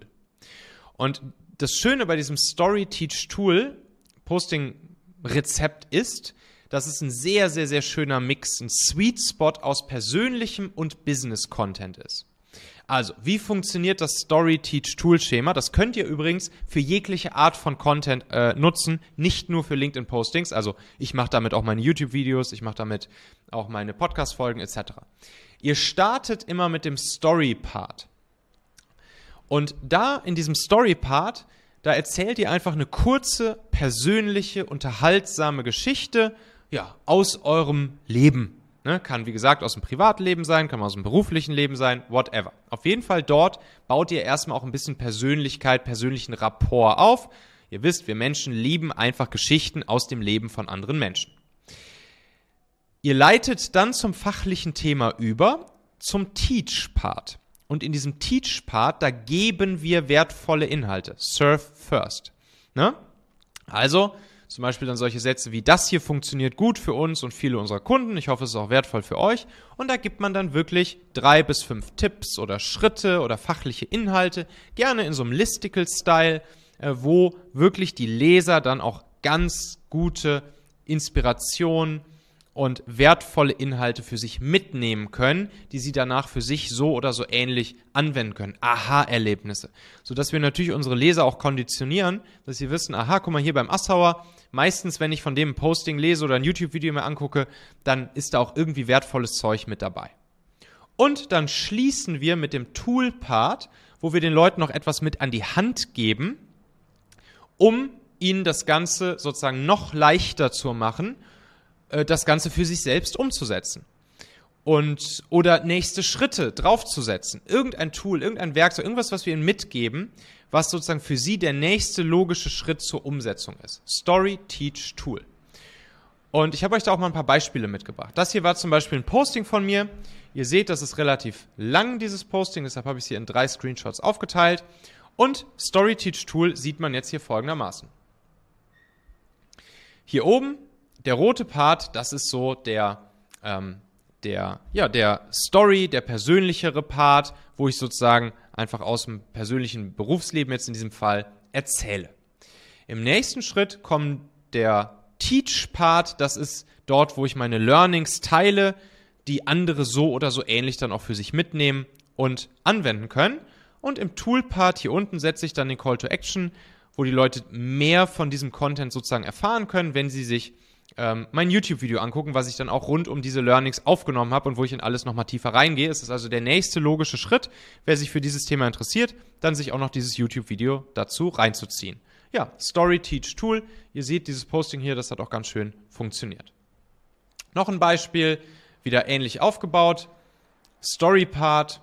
Und das Schöne bei diesem Story Teach Tool Posting-Rezept ist, dass es ein sehr, sehr, sehr schöner Mix, ein Sweet Spot aus persönlichem und Business-Content ist. Also, wie funktioniert das Story Teach Tool Schema? Das könnt ihr übrigens für jegliche Art von Content äh, nutzen, nicht nur für LinkedIn Postings. Also, ich mache damit auch meine YouTube Videos, ich mache damit auch meine Podcast Folgen etc. Ihr startet immer mit dem Story Part. Und da in diesem Story Part, da erzählt ihr einfach eine kurze, persönliche, unterhaltsame Geschichte ja, aus eurem Leben. Ne, kann, wie gesagt, aus dem Privatleben sein, kann aus dem beruflichen Leben sein, whatever. Auf jeden Fall dort baut ihr erstmal auch ein bisschen Persönlichkeit, persönlichen Rapport auf. Ihr wisst, wir Menschen lieben einfach Geschichten aus dem Leben von anderen Menschen. Ihr leitet dann zum fachlichen Thema über, zum Teach-Part. Und in diesem Teach-Part, da geben wir wertvolle Inhalte. Serve first. Ne? Also, zum Beispiel dann solche Sätze wie das hier funktioniert gut für uns und viele unserer Kunden. Ich hoffe, es ist auch wertvoll für euch. Und da gibt man dann wirklich drei bis fünf Tipps oder Schritte oder fachliche Inhalte, gerne in so einem Listicle-Style, äh, wo wirklich die Leser dann auch ganz gute Inspiration, und wertvolle Inhalte für sich mitnehmen können, die sie danach für sich so oder so ähnlich anwenden können. Aha-Erlebnisse. Sodass wir natürlich unsere Leser auch konditionieren, dass sie wissen, aha, guck mal hier beim Assauer, meistens, wenn ich von dem ein Posting lese oder ein YouTube-Video mir angucke, dann ist da auch irgendwie wertvolles Zeug mit dabei. Und dann schließen wir mit dem Tool-Part, wo wir den Leuten noch etwas mit an die Hand geben, um ihnen das Ganze sozusagen noch leichter zu machen äh, das Ganze für sich selbst umzusetzen. Und, oder nächste Schritte draufzusetzen. Irgendein Tool, irgendein Werkzeug, irgendwas, was wir ihnen mitgeben, was sozusagen für sie der nächste logische Schritt zur Umsetzung ist. Story, Teach, Tool. Und ich habe euch da auch mal ein paar Beispiele mitgebracht. Das hier war zum Beispiel ein Posting von mir. Ihr seht, das ist relativ lang, dieses Posting, deshalb habe ich es hier in drei Screenshots aufgeteilt. Und Story Teach Tool sieht man jetzt hier folgendermaßen. Hier oben der rote Part, das ist so der, ähm, der, ja, der Story, der persönlichere Part, wo ich sozusagen einfach aus dem persönlichen Berufsleben jetzt in diesem Fall erzähle. Im nächsten Schritt kommt der Teach-Part, das ist dort, wo ich meine Learnings teile, die andere so oder so ähnlich dann auch für sich mitnehmen und anwenden können. Und im Tool-Part hier unten setze ich dann den Call to Action, wo die Leute mehr von diesem Content sozusagen erfahren können, wenn sie sich ähm, mein YouTube-Video angucken, was ich dann auch rund um diese Learnings aufgenommen habe und wo ich in alles nochmal tiefer reingehe. Es ist also der nächste logische Schritt, wer sich für dieses Thema interessiert, dann sich auch noch dieses YouTube-Video dazu reinzuziehen. Ja, Story Teach Tool. Ihr seht dieses Posting hier, das hat auch ganz schön funktioniert. Noch ein Beispiel, wieder ähnlich aufgebaut. Story Part,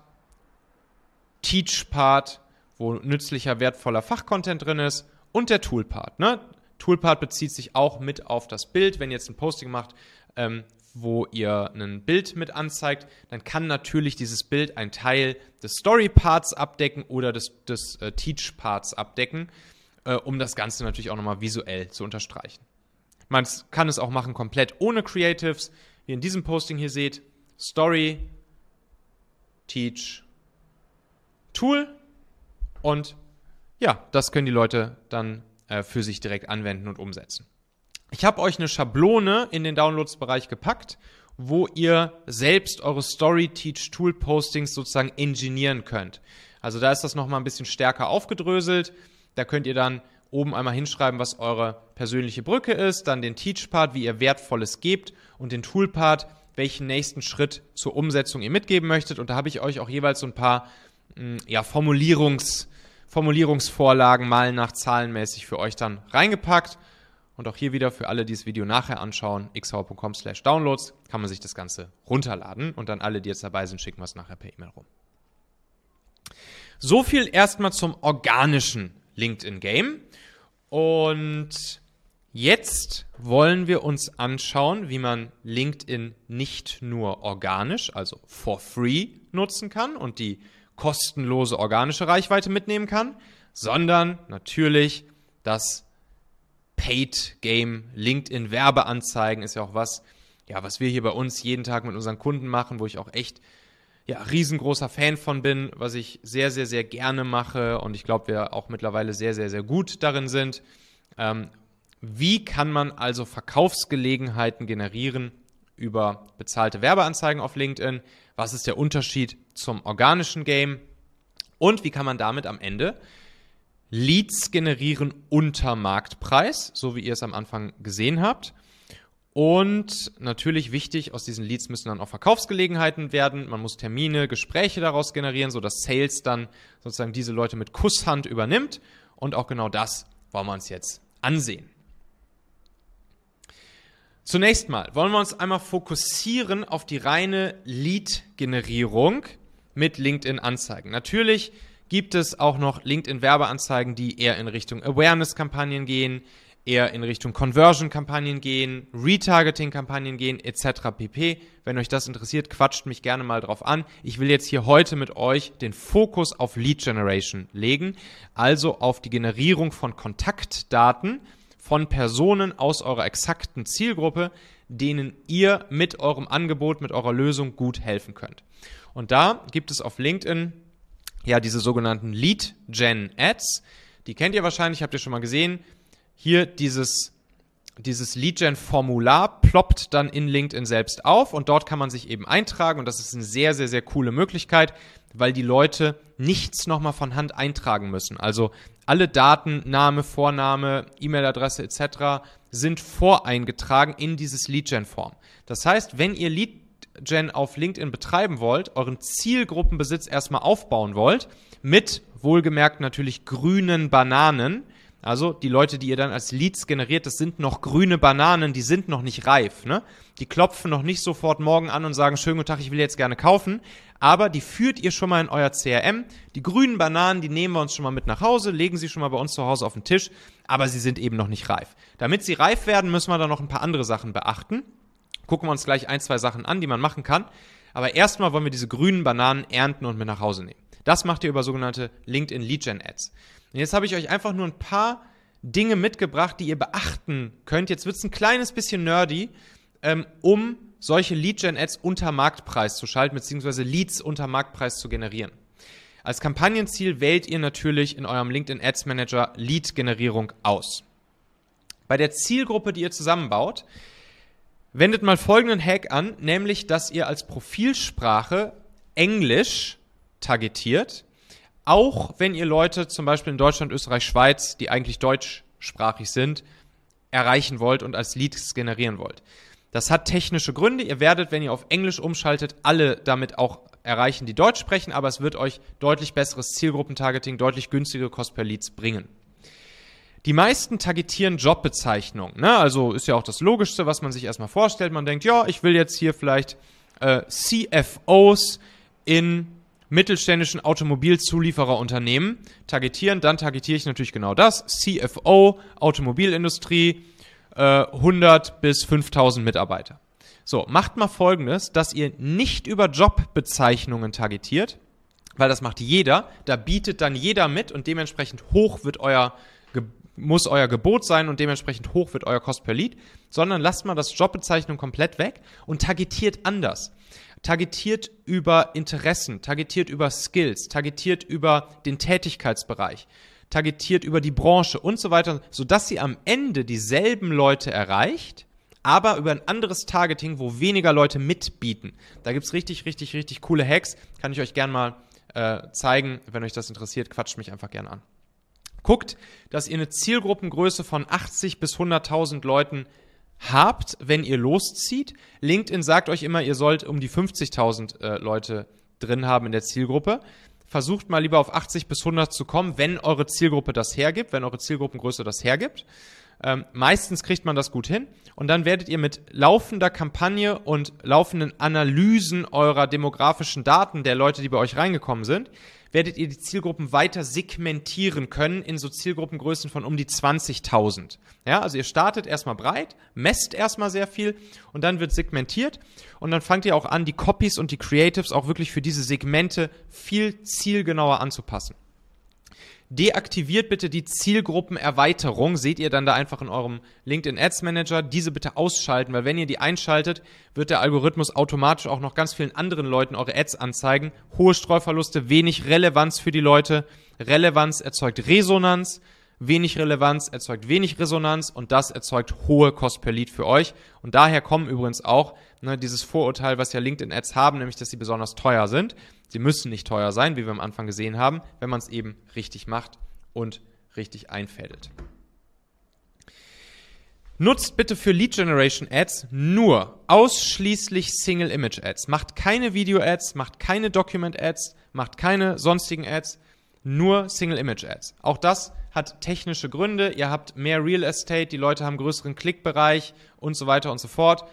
Teach Part, wo nützlicher, wertvoller Fachcontent drin ist und der Tool Part. Ne? Toolpart bezieht sich auch mit auf das Bild. Wenn ihr jetzt ein Posting macht, ähm, wo ihr ein Bild mit anzeigt, dann kann natürlich dieses Bild ein Teil des Story-Parts abdecken oder des, des äh, Teach-Parts abdecken, äh, um das Ganze natürlich auch nochmal visuell zu unterstreichen. Man kann es auch machen komplett ohne Creatives, wie in diesem Posting hier seht. Story, Teach, Tool und ja, das können die Leute dann äh, für sich direkt anwenden und umsetzen. Ich habe euch eine Schablone in den Downloads-Bereich gepackt, wo ihr selbst eure Story Teach Tool Postings sozusagen ingenieren könnt. Also da ist das nochmal ein bisschen stärker aufgedröselt. Da könnt ihr dann oben einmal hinschreiben, was eure persönliche Brücke ist, dann den Teach-Part, wie ihr Wertvolles gebt und den Tool-Part, welchen nächsten Schritt zur Umsetzung ihr mitgeben möchtet. Und da habe ich euch auch jeweils so ein paar mm, ja, Formulierungs- Formulierungsvorlagen mal nach zahlenmäßig für euch dann reingepackt. Und auch hier wieder für alle, die das Video nachher anschauen, xv.com slash downloads, kann man sich das Ganze runterladen und dann alle, die jetzt dabei sind, schicken wir es nachher per E-Mail rum. So viel erstmal zum organischen LinkedIn-Game. Und jetzt wollen wir uns anschauen, wie man LinkedIn nicht nur organisch, also for free nutzen kann und die kostenlose organische Reichweite mitnehmen kann, sondern natürlich das Paid Game, LinkedIn Werbeanzeigen ist ja auch was, ja, was wir hier bei uns jeden Tag mit unseren Kunden machen, wo ich auch echt ja, riesengroßer Fan von bin, was ich sehr, sehr, sehr gerne mache und ich glaube, wir auch mittlerweile sehr, sehr, sehr gut darin sind. Ähm, wie kann man also Verkaufsgelegenheiten generieren über bezahlte Werbeanzeigen auf LinkedIn? Was ist der Unterschied zum organischen Game? Und wie kann man damit am Ende Leads generieren unter Marktpreis, so wie ihr es am Anfang gesehen habt? Und natürlich wichtig, aus diesen Leads müssen dann auch Verkaufsgelegenheiten werden. Man muss Termine, Gespräche daraus generieren, sodass Sales dann sozusagen diese Leute mit Kusshand übernimmt. Und auch genau das wollen wir uns jetzt ansehen. Zunächst mal wollen wir uns einmal fokussieren auf die reine Lead-Generierung mit LinkedIn-Anzeigen. Natürlich gibt es auch noch LinkedIn-Werbeanzeigen, die eher in Richtung Awareness-Kampagnen gehen, eher in Richtung Conversion-Kampagnen gehen, Retargeting-Kampagnen gehen, etc. pp. Wenn euch das interessiert, quatscht mich gerne mal drauf an. Ich will jetzt hier heute mit euch den Fokus auf Lead Generation legen, also auf die Generierung von Kontaktdaten von Personen aus eurer exakten Zielgruppe, denen ihr mit eurem Angebot, mit eurer Lösung gut helfen könnt. Und da gibt es auf LinkedIn ja diese sogenannten Lead Gen Ads. Die kennt ihr wahrscheinlich, habt ihr schon mal gesehen hier dieses, dieses Lead-Gen-Formular ploppt dann in LinkedIn selbst auf und dort kann man sich eben eintragen und das ist eine sehr, sehr, sehr coole Möglichkeit, weil die Leute nichts nochmal von Hand eintragen müssen. Also alle Daten, Name, Vorname, E-Mail-Adresse etc. sind voreingetragen in dieses Lead-Gen-Form. Das heißt, wenn ihr Lead-Gen auf LinkedIn betreiben wollt, euren Zielgruppenbesitz erstmal aufbauen wollt, mit wohlgemerkt natürlich grünen Bananen, also die Leute, die ihr dann als Leads generiert, das sind noch grüne Bananen, die sind noch nicht reif. Ne? Die klopfen noch nicht sofort morgen an und sagen, schönen guten Tag, ich will jetzt gerne kaufen. Aber die führt ihr schon mal in euer CRM. Die grünen Bananen, die nehmen wir uns schon mal mit nach Hause, legen sie schon mal bei uns zu Hause auf den Tisch, aber sie sind eben noch nicht reif. Damit sie reif werden, müssen wir da noch ein paar andere Sachen beachten. Gucken wir uns gleich ein, zwei Sachen an, die man machen kann. Aber erstmal wollen wir diese grünen Bananen ernten und mit nach Hause nehmen. Das macht ihr über sogenannte LinkedIn Lead Gen Ads. Und jetzt habe ich euch einfach nur ein paar Dinge mitgebracht, die ihr beachten könnt. Jetzt wird es ein kleines bisschen nerdy, ähm, um solche Lead-Gen-Ads unter Marktpreis zu schalten, beziehungsweise Leads unter Marktpreis zu generieren. Als Kampagnenziel wählt ihr natürlich in eurem LinkedIn Ads Manager Lead-Generierung aus. Bei der Zielgruppe, die ihr zusammenbaut, wendet mal folgenden Hack an, nämlich, dass ihr als Profilsprache Englisch targetiert auch wenn ihr Leute zum Beispiel in Deutschland, Österreich, Schweiz, die eigentlich deutschsprachig sind, erreichen wollt und als Leads generieren wollt. Das hat technische Gründe. Ihr werdet, wenn ihr auf Englisch umschaltet, alle damit auch erreichen, die Deutsch sprechen, aber es wird euch deutlich besseres Zielgruppentargeting, deutlich günstigere Cost per Leads bringen. Die meisten targetieren Jobbezeichnungen. Ne? Also ist ja auch das Logischste, was man sich erstmal vorstellt. Man denkt, ja, ich will jetzt hier vielleicht äh, CFOs in mittelständischen Automobilzuliefererunternehmen targetieren, dann targetiere ich natürlich genau das. CFO, Automobilindustrie, äh, 100 bis 5000 Mitarbeiter. So, macht mal folgendes, dass ihr nicht über Jobbezeichnungen targetiert, weil das macht jeder. Da bietet dann jeder mit und dementsprechend hoch wird euer muss euer Gebot sein und dementsprechend hoch wird euer Cost per Lead, sondern lasst mal das Jobbezeichnung komplett weg und targetiert anders targetiert über Interessen, targetiert über Skills, targetiert über den Tätigkeitsbereich, targetiert über die Branche und so weiter, sodass sie am Ende dieselben Leute erreicht, aber über ein anderes Targeting, wo weniger Leute mitbieten. Da gibt es richtig, richtig, richtig coole Hacks. Kann ich euch gern mal äh, zeigen. Wenn euch das interessiert, quatscht mich einfach gern an. Guckt, dass ihr eine Zielgruppengröße von 80 bis 100.000 Leuten habt, wenn ihr loszieht. LinkedIn sagt euch immer, ihr sollt um die 50.000 äh, Leute drin haben in der Zielgruppe. Versucht mal lieber auf 80 bis 100 zu kommen, wenn eure Zielgruppe das hergibt, wenn eure Zielgruppengröße das hergibt. Ähm, meistens kriegt man das gut hin und dann werdet ihr mit laufender Kampagne und laufenden Analysen eurer demografischen Daten der Leute, die bei euch reingekommen sind, werdet ihr die Zielgruppen weiter segmentieren können in so Zielgruppengrößen von um die 20.000. Ja, also ihr startet erstmal breit, messt erstmal sehr viel und dann wird segmentiert und dann fangt ihr auch an, die Copies und die Creatives auch wirklich für diese Segmente viel zielgenauer anzupassen. Deaktiviert bitte die Zielgruppenerweiterung. Seht ihr dann da einfach in eurem LinkedIn Ads Manager. Diese bitte ausschalten, weil wenn ihr die einschaltet, wird der Algorithmus automatisch auch noch ganz vielen anderen Leuten eure Ads anzeigen. Hohe Streuverluste, wenig Relevanz für die Leute. Relevanz erzeugt Resonanz. Wenig Relevanz erzeugt wenig Resonanz und das erzeugt hohe Cost per Lead für euch. Und daher kommen übrigens auch ne, dieses Vorurteil, was ja LinkedIn-Ads haben, nämlich dass sie besonders teuer sind. Sie müssen nicht teuer sein, wie wir am Anfang gesehen haben, wenn man es eben richtig macht und richtig einfädelt. Nutzt bitte für Lead Generation Ads nur ausschließlich Single Image Ads. Macht keine Video Ads, macht keine Document Ads, macht keine sonstigen Ads, nur Single Image Ads. Auch das hat technische Gründe. Ihr habt mehr Real Estate, die Leute haben größeren Klickbereich und so weiter und so fort.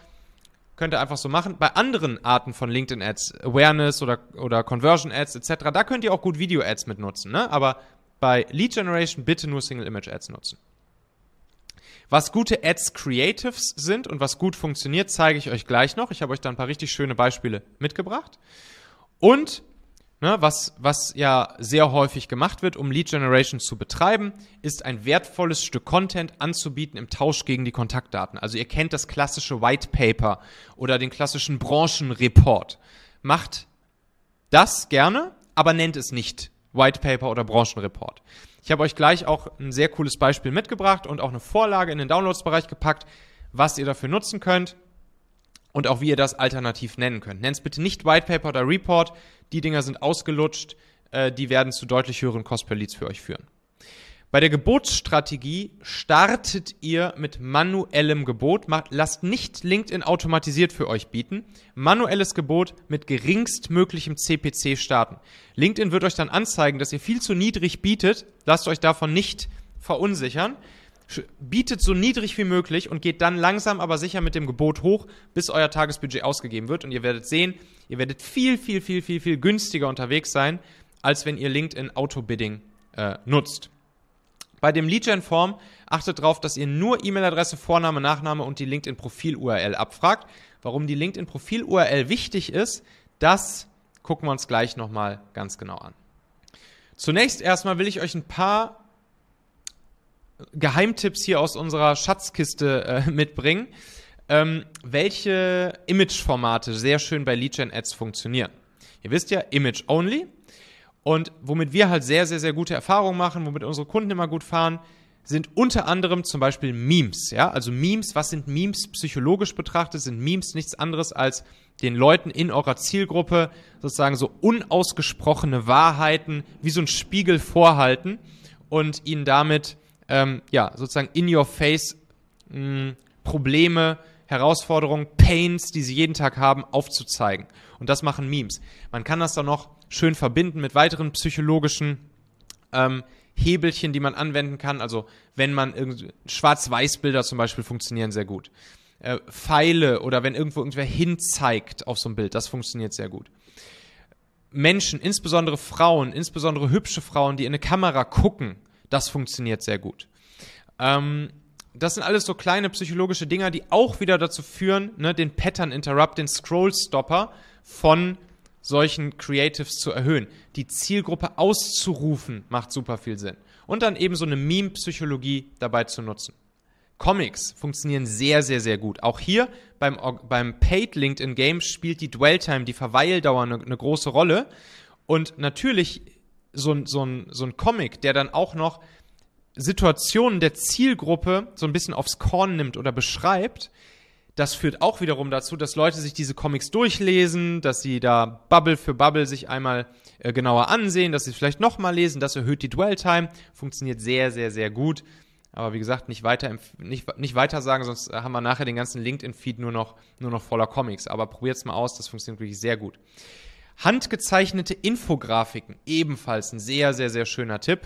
Könnt ihr einfach so machen. Bei anderen Arten von LinkedIn-Ads, Awareness oder, oder Conversion-Ads etc., da könnt ihr auch gut Video-Ads mit nutzen. Ne? Aber bei Lead Generation bitte nur Single-Image-Ads nutzen. Was gute Ads Creatives sind und was gut funktioniert, zeige ich euch gleich noch. Ich habe euch da ein paar richtig schöne Beispiele mitgebracht. Und Ne, was, was ja sehr häufig gemacht wird, um Lead Generation zu betreiben, ist ein wertvolles Stück Content anzubieten im Tausch gegen die Kontaktdaten. Also ihr kennt das klassische White Paper oder den klassischen Branchenreport. Macht das gerne, aber nennt es nicht White Paper oder Branchenreport. Ich habe euch gleich auch ein sehr cooles Beispiel mitgebracht und auch eine Vorlage in den Downloads-Bereich gepackt, was ihr dafür nutzen könnt und auch wie ihr das alternativ nennen könnt. Nennt es bitte nicht White Paper oder Report. Die Dinger sind ausgelutscht. Äh, die werden zu deutlich höheren Cost per Leads für euch führen. Bei der Gebotsstrategie startet ihr mit manuellem Gebot. Macht, lasst nicht LinkedIn automatisiert für euch bieten. Manuelles Gebot mit geringstmöglichem CPC starten. LinkedIn wird euch dann anzeigen, dass ihr viel zu niedrig bietet. Lasst euch davon nicht verunsichern bietet so niedrig wie möglich und geht dann langsam aber sicher mit dem Gebot hoch, bis euer Tagesbudget ausgegeben wird. Und ihr werdet sehen, ihr werdet viel, viel, viel, viel, viel günstiger unterwegs sein, als wenn ihr LinkedIn Auto-Bidding äh, nutzt. Bei dem Lead-Gen-Form achtet darauf, dass ihr nur E-Mail-Adresse, Vorname, Nachname und die LinkedIn-Profil-URL abfragt. Warum die LinkedIn-Profil-URL wichtig ist, das gucken wir uns gleich nochmal ganz genau an. Zunächst erstmal will ich euch ein paar Geheimtipps hier aus unserer Schatzkiste äh, mitbringen, ähm, welche Image-Formate sehr schön bei Lead-Gen-Ads funktionieren. Ihr wisst ja, Image-Only. Und womit wir halt sehr, sehr, sehr gute Erfahrungen machen, womit unsere Kunden immer gut fahren, sind unter anderem zum Beispiel Memes. Ja? Also Memes, was sind Memes psychologisch betrachtet? Sind Memes nichts anderes als den Leuten in eurer Zielgruppe sozusagen so unausgesprochene Wahrheiten wie so ein Spiegel vorhalten und ihnen damit ähm, ja, sozusagen in your face mh, hm, Probleme, Herausforderungen, Pains, die sie jeden Tag haben, aufzuzeigen. Und das machen Memes. Man kann das dann noch schön verbinden mit weiteren psychologischen ähm, Hebelchen, die man anwenden kann. Also wenn man Schwarz-Weiß-Bilder zum Beispiel funktionieren sehr gut. Äh, Pfeile oder wenn irgendwo irgendwer hinzeigt auf so ein Bild, das funktioniert sehr gut. Menschen, insbesondere Frauen, insbesondere hübsche Frauen, die in eine Kamera gucken, das funktioniert sehr gut. Ähm, das sind alles so kleine psychologische Dinger, die auch wieder dazu führen, ne, den Pattern Interrupt, den Scroll Stopper von solchen Creatives zu erhöhen. Die Zielgruppe auszurufen macht super viel Sinn. Und dann eben so eine Meme-Psychologie dabei zu nutzen. Comics funktionieren sehr, sehr, sehr gut. Auch hier beim, beim Paid LinkedIn Game spielt die Dwell-Time, die Verweildauer eine, eine große Rolle. Und natürlich so ein, so, ein, so ein Comic, der dann auch noch Situationen der Zielgruppe so ein bisschen aufs Korn nimmt oder beschreibt, das führt auch wiederum dazu, dass Leute sich diese Comics durchlesen, dass sie da Bubble für Bubble sich einmal äh, genauer ansehen, dass sie es vielleicht nochmal lesen. Das erhöht die Dwell-Time. Funktioniert sehr, sehr, sehr gut. Aber wie gesagt, nicht weiter, nicht, nicht weiter sagen, sonst haben wir nachher den ganzen LinkedIn-Feed nur noch, nur noch voller Comics. Aber probiert es mal aus, das funktioniert wirklich sehr gut. Handgezeichnete Infografiken, ebenfalls ein sehr, sehr, sehr schöner Tipp,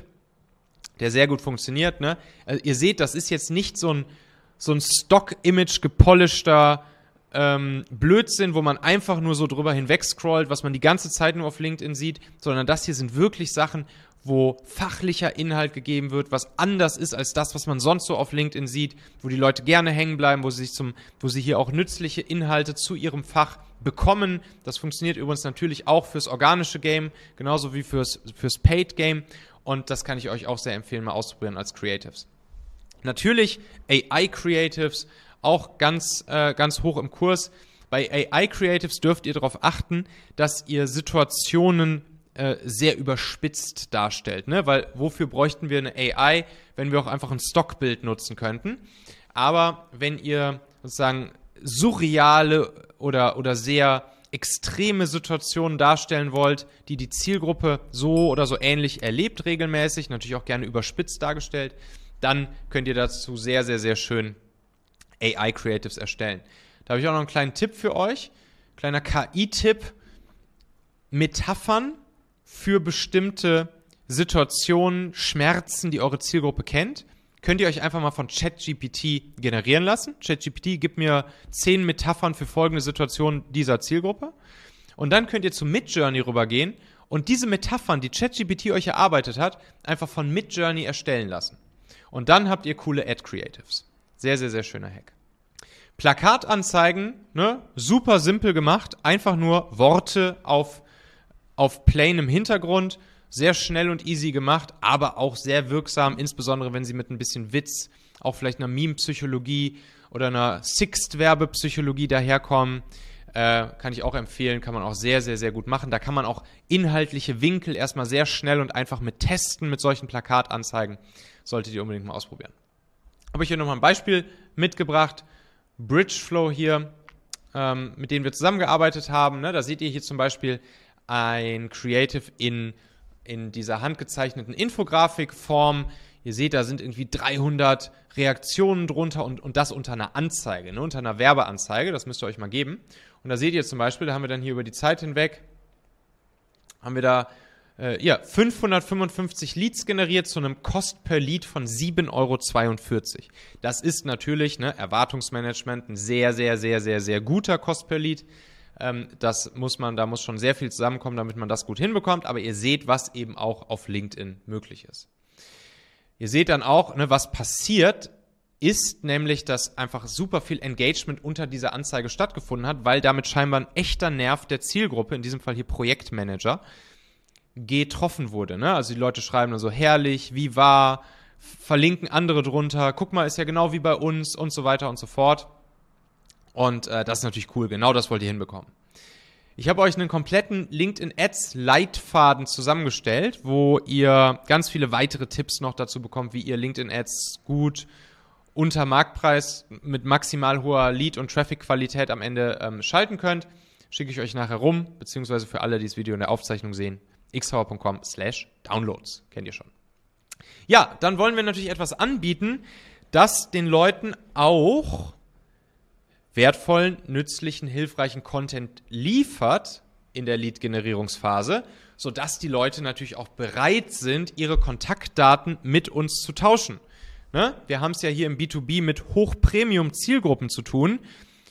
der sehr gut funktioniert. Ne? Also ihr seht, das ist jetzt nicht so ein, so ein Stock-Image gepolischter ähm, Blödsinn, wo man einfach nur so drüber hinweg scrollt, was man die ganze Zeit nur auf LinkedIn sieht, sondern das hier sind wirklich Sachen, wo fachlicher Inhalt gegeben wird, was anders ist als das, was man sonst so auf LinkedIn sieht, wo die Leute gerne hängen bleiben, wo sie sich zum, wo sie hier auch nützliche Inhalte zu ihrem Fach bekommen. Das funktioniert übrigens natürlich auch fürs organische Game, genauso wie fürs, fürs Paid Game. Und das kann ich euch auch sehr empfehlen, mal auszuprobieren als Creatives. Natürlich AI Creatives, auch ganz, äh, ganz hoch im Kurs. Bei AI Creatives dürft ihr darauf achten, dass ihr Situationen äh, sehr überspitzt darstellt. Ne? Weil wofür bräuchten wir eine AI, wenn wir auch einfach ein Stockbild nutzen könnten? Aber wenn ihr sozusagen surreale oder, oder sehr extreme Situationen darstellen wollt, die die Zielgruppe so oder so ähnlich erlebt regelmäßig, natürlich auch gerne überspitzt dargestellt, dann könnt ihr dazu sehr, sehr, sehr schön AI-Creatives erstellen. Da habe ich auch noch einen kleinen Tipp für euch. Kleiner KI-Tipp. Metaphern für bestimmte Situationen, Schmerzen, die eure Zielgruppe kennt, könnt ihr euch einfach mal von ChatGPT generieren lassen. ChatGPT gibt mir zehn Metaphern für folgende Situationen dieser Zielgruppe. Und dann könnt ihr zu Midjourney rübergehen und diese Metaphern, die ChatGPT euch erarbeitet hat, einfach von Midjourney erstellen lassen. Und dann habt ihr coole Ad Creatives. Sehr, sehr, sehr schöner Hack. Plakatanzeigen, ne, super simpel gemacht, einfach nur Worte auf, auf plainem Hintergrund sehr schnell und easy gemacht, aber auch sehr wirksam, insbesondere wenn sie mit ein bisschen Witz, auch vielleicht einer Meme-Psychologie oder einer Sixt-Werbepsychologie daherkommen. Äh, kann ich auch empfehlen, kann man auch sehr, sehr, sehr gut machen. Da kann man auch inhaltliche Winkel erstmal sehr schnell und einfach mit testen mit solchen Plakatanzeigen. Solltet ihr unbedingt mal ausprobieren. Habe ich hier nochmal ein Beispiel mitgebracht. Bridgeflow hier, ähm, mit dem wir zusammengearbeitet haben. Ne? Da seht ihr hier zum Beispiel ein Creative in in dieser handgezeichneten Infografikform. Ihr seht, da sind irgendwie 300 Reaktionen drunter und, und das unter einer Anzeige, ne, unter einer Werbeanzeige. Das müsst ihr euch mal geben. Und da seht ihr zum Beispiel, da haben wir dann hier über die Zeit hinweg, haben wir da äh, ja, 555 Leads generiert zu einem Cost per Lead von 7,42 Euro. Das ist natürlich ne, Erwartungsmanagement, ein sehr, sehr, sehr, sehr, sehr guter Cost per Lead. Ähm, das muss man, da muss schon sehr viel zusammenkommen, damit man das gut hinbekommt. Aber ihr seht, was eben auch auf LinkedIn möglich ist. Ihr seht dann auch, ne, was passiert, ist nämlich, dass einfach super viel Engagement unter dieser Anzeige stattgefunden hat, weil damit scheinbar ein echter Nerv der Zielgruppe, in diesem Fall hier Projektmanager, getroffen wurde. Ne? Also die Leute schreiben dann so herrlich, wie war, verlinken andere drunter, guck mal, ist ja genau wie bei uns und so weiter und so fort. Und äh, das ist natürlich cool. Genau das wollt ihr hinbekommen. Ich habe euch einen kompletten LinkedIn Ads Leitfaden zusammengestellt, wo ihr ganz viele weitere Tipps noch dazu bekommt, wie ihr LinkedIn Ads gut unter Marktpreis mit maximal hoher Lead- und Traffic-Qualität am Ende ähm, schalten könnt. Schicke ich euch nachher rum, beziehungsweise für alle, die das Video in der Aufzeichnung sehen, xhauer.com slash downloads. Kennt ihr schon. Ja, dann wollen wir natürlich etwas anbieten, das den Leuten auch wertvollen, nützlichen, hilfreichen Content liefert in der Lead-Generierungsphase, sodass die Leute natürlich auch bereit sind, ihre Kontaktdaten mit uns zu tauschen. Ne? Wir haben es ja hier im B2B mit Hochpremium-Zielgruppen zu tun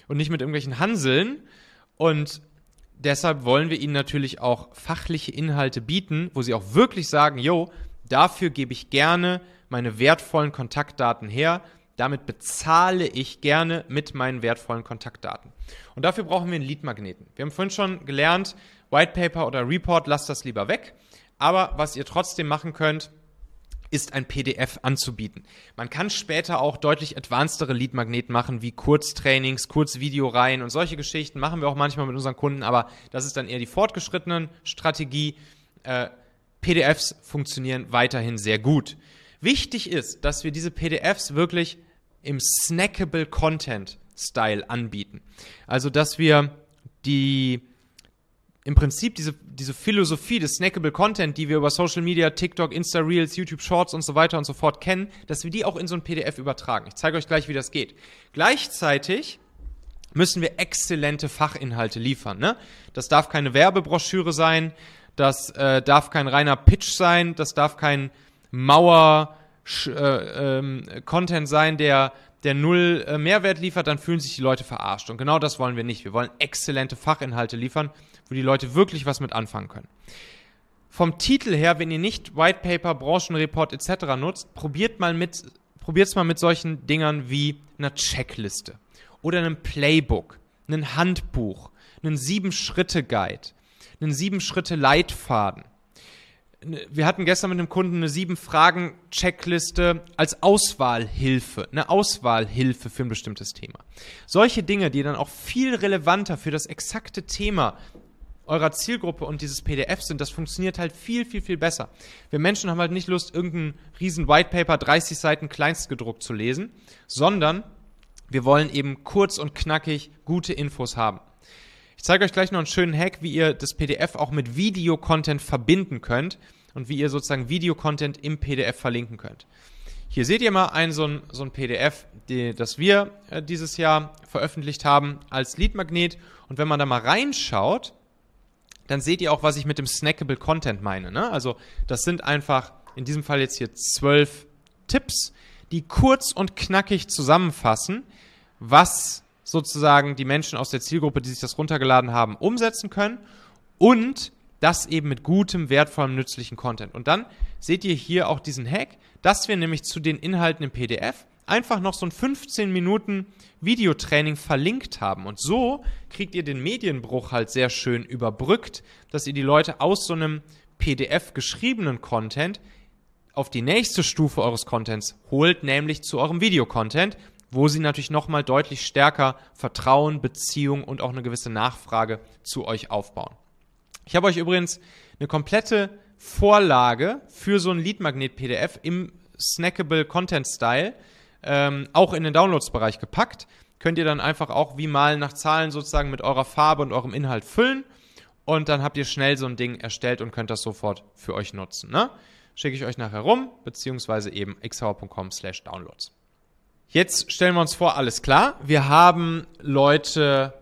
und nicht mit irgendwelchen Hanseln. Und deshalb wollen wir ihnen natürlich auch fachliche Inhalte bieten, wo sie auch wirklich sagen, yo, dafür gebe ich gerne meine wertvollen Kontaktdaten her, damit bezahle ich gerne mit meinen wertvollen Kontaktdaten. Und dafür brauchen wir einen Lead-Magneten. Wir haben vorhin schon gelernt, White Paper oder Report, lasst das lieber weg. Aber was ihr trotzdem machen könnt, ist ein PDF anzubieten. Man kann später auch deutlich advancedere Lead-Magneten machen, wie Kurztrainings, Kurzvideoreihen und solche Geschichten. Machen wir auch manchmal mit unseren Kunden, aber das ist dann eher die fortgeschrittenen Strategie. Äh, PDFs funktionieren weiterhin sehr gut. Wichtig ist, dass wir diese PDFs wirklich im snackable Content Style anbieten. Also, dass wir die im Prinzip diese, diese Philosophie des snackable Content, die wir über Social Media, TikTok, Insta Reels, YouTube Shorts und so weiter und so fort kennen, dass wir die auch in so ein PDF übertragen. Ich zeige euch gleich, wie das geht. Gleichzeitig müssen wir exzellente Fachinhalte liefern. Ne? Das darf keine Werbebroschüre sein, das äh, darf kein reiner Pitch sein, das darf kein Mauer äh, ähm, Content sein, der, der null äh, Mehrwert liefert, dann fühlen sich die Leute verarscht. Und genau das wollen wir nicht. Wir wollen exzellente Fachinhalte liefern, wo die Leute wirklich was mit anfangen können. Vom Titel her, wenn ihr nicht White Paper, Branchenreport etc. nutzt, probiert mal mit, probiert's mal mit solchen Dingern wie einer Checkliste oder einem Playbook, einem Handbuch, einem Sieben-Schritte-Guide, einem Sieben-Schritte-Leitfaden wir hatten gestern mit einem Kunden eine sieben Fragen Checkliste als Auswahlhilfe, eine Auswahlhilfe für ein bestimmtes Thema. Solche Dinge, die dann auch viel relevanter für das exakte Thema eurer Zielgruppe und dieses PDF sind, das funktioniert halt viel, viel, viel besser. Wir Menschen haben halt nicht Lust, irgendein riesen Whitepaper, 30 Seiten kleinstgedruckt zu lesen, sondern wir wollen eben kurz und knackig gute Infos haben. Ich zeige euch gleich noch einen schönen Hack, wie ihr das PDF auch mit Videocontent verbinden könnt und wie ihr sozusagen Videocontent im PDF verlinken könnt. Hier seht ihr mal ein so ein, so ein PDF, die, das wir äh, dieses Jahr veröffentlicht haben als Leadmagnet. Und wenn man da mal reinschaut, dann seht ihr auch, was ich mit dem Snackable Content meine. Ne? Also das sind einfach in diesem Fall jetzt hier zwölf Tipps, die kurz und knackig zusammenfassen, was sozusagen die Menschen aus der Zielgruppe, die sich das runtergeladen haben, umsetzen können und das eben mit gutem, wertvollem, nützlichen Content. Und dann seht ihr hier auch diesen Hack, dass wir nämlich zu den Inhalten im PDF einfach noch so ein 15 Minuten Videotraining verlinkt haben. Und so kriegt ihr den Medienbruch halt sehr schön überbrückt, dass ihr die Leute aus so einem PDF geschriebenen Content auf die nächste Stufe eures Contents holt, nämlich zu eurem Videocontent, wo sie natürlich nochmal deutlich stärker Vertrauen, Beziehung und auch eine gewisse Nachfrage zu euch aufbauen. Ich habe euch übrigens eine komplette Vorlage für so ein Lead-Magnet-PDF im Snackable Content Style ähm, auch in den Downloads-Bereich gepackt. Könnt ihr dann einfach auch wie mal nach Zahlen sozusagen mit eurer Farbe und eurem Inhalt füllen. Und dann habt ihr schnell so ein Ding erstellt und könnt das sofort für euch nutzen. Ne? Schicke ich euch nachher rum, beziehungsweise eben xhauer.com slash downloads. Jetzt stellen wir uns vor, alles klar. Wir haben Leute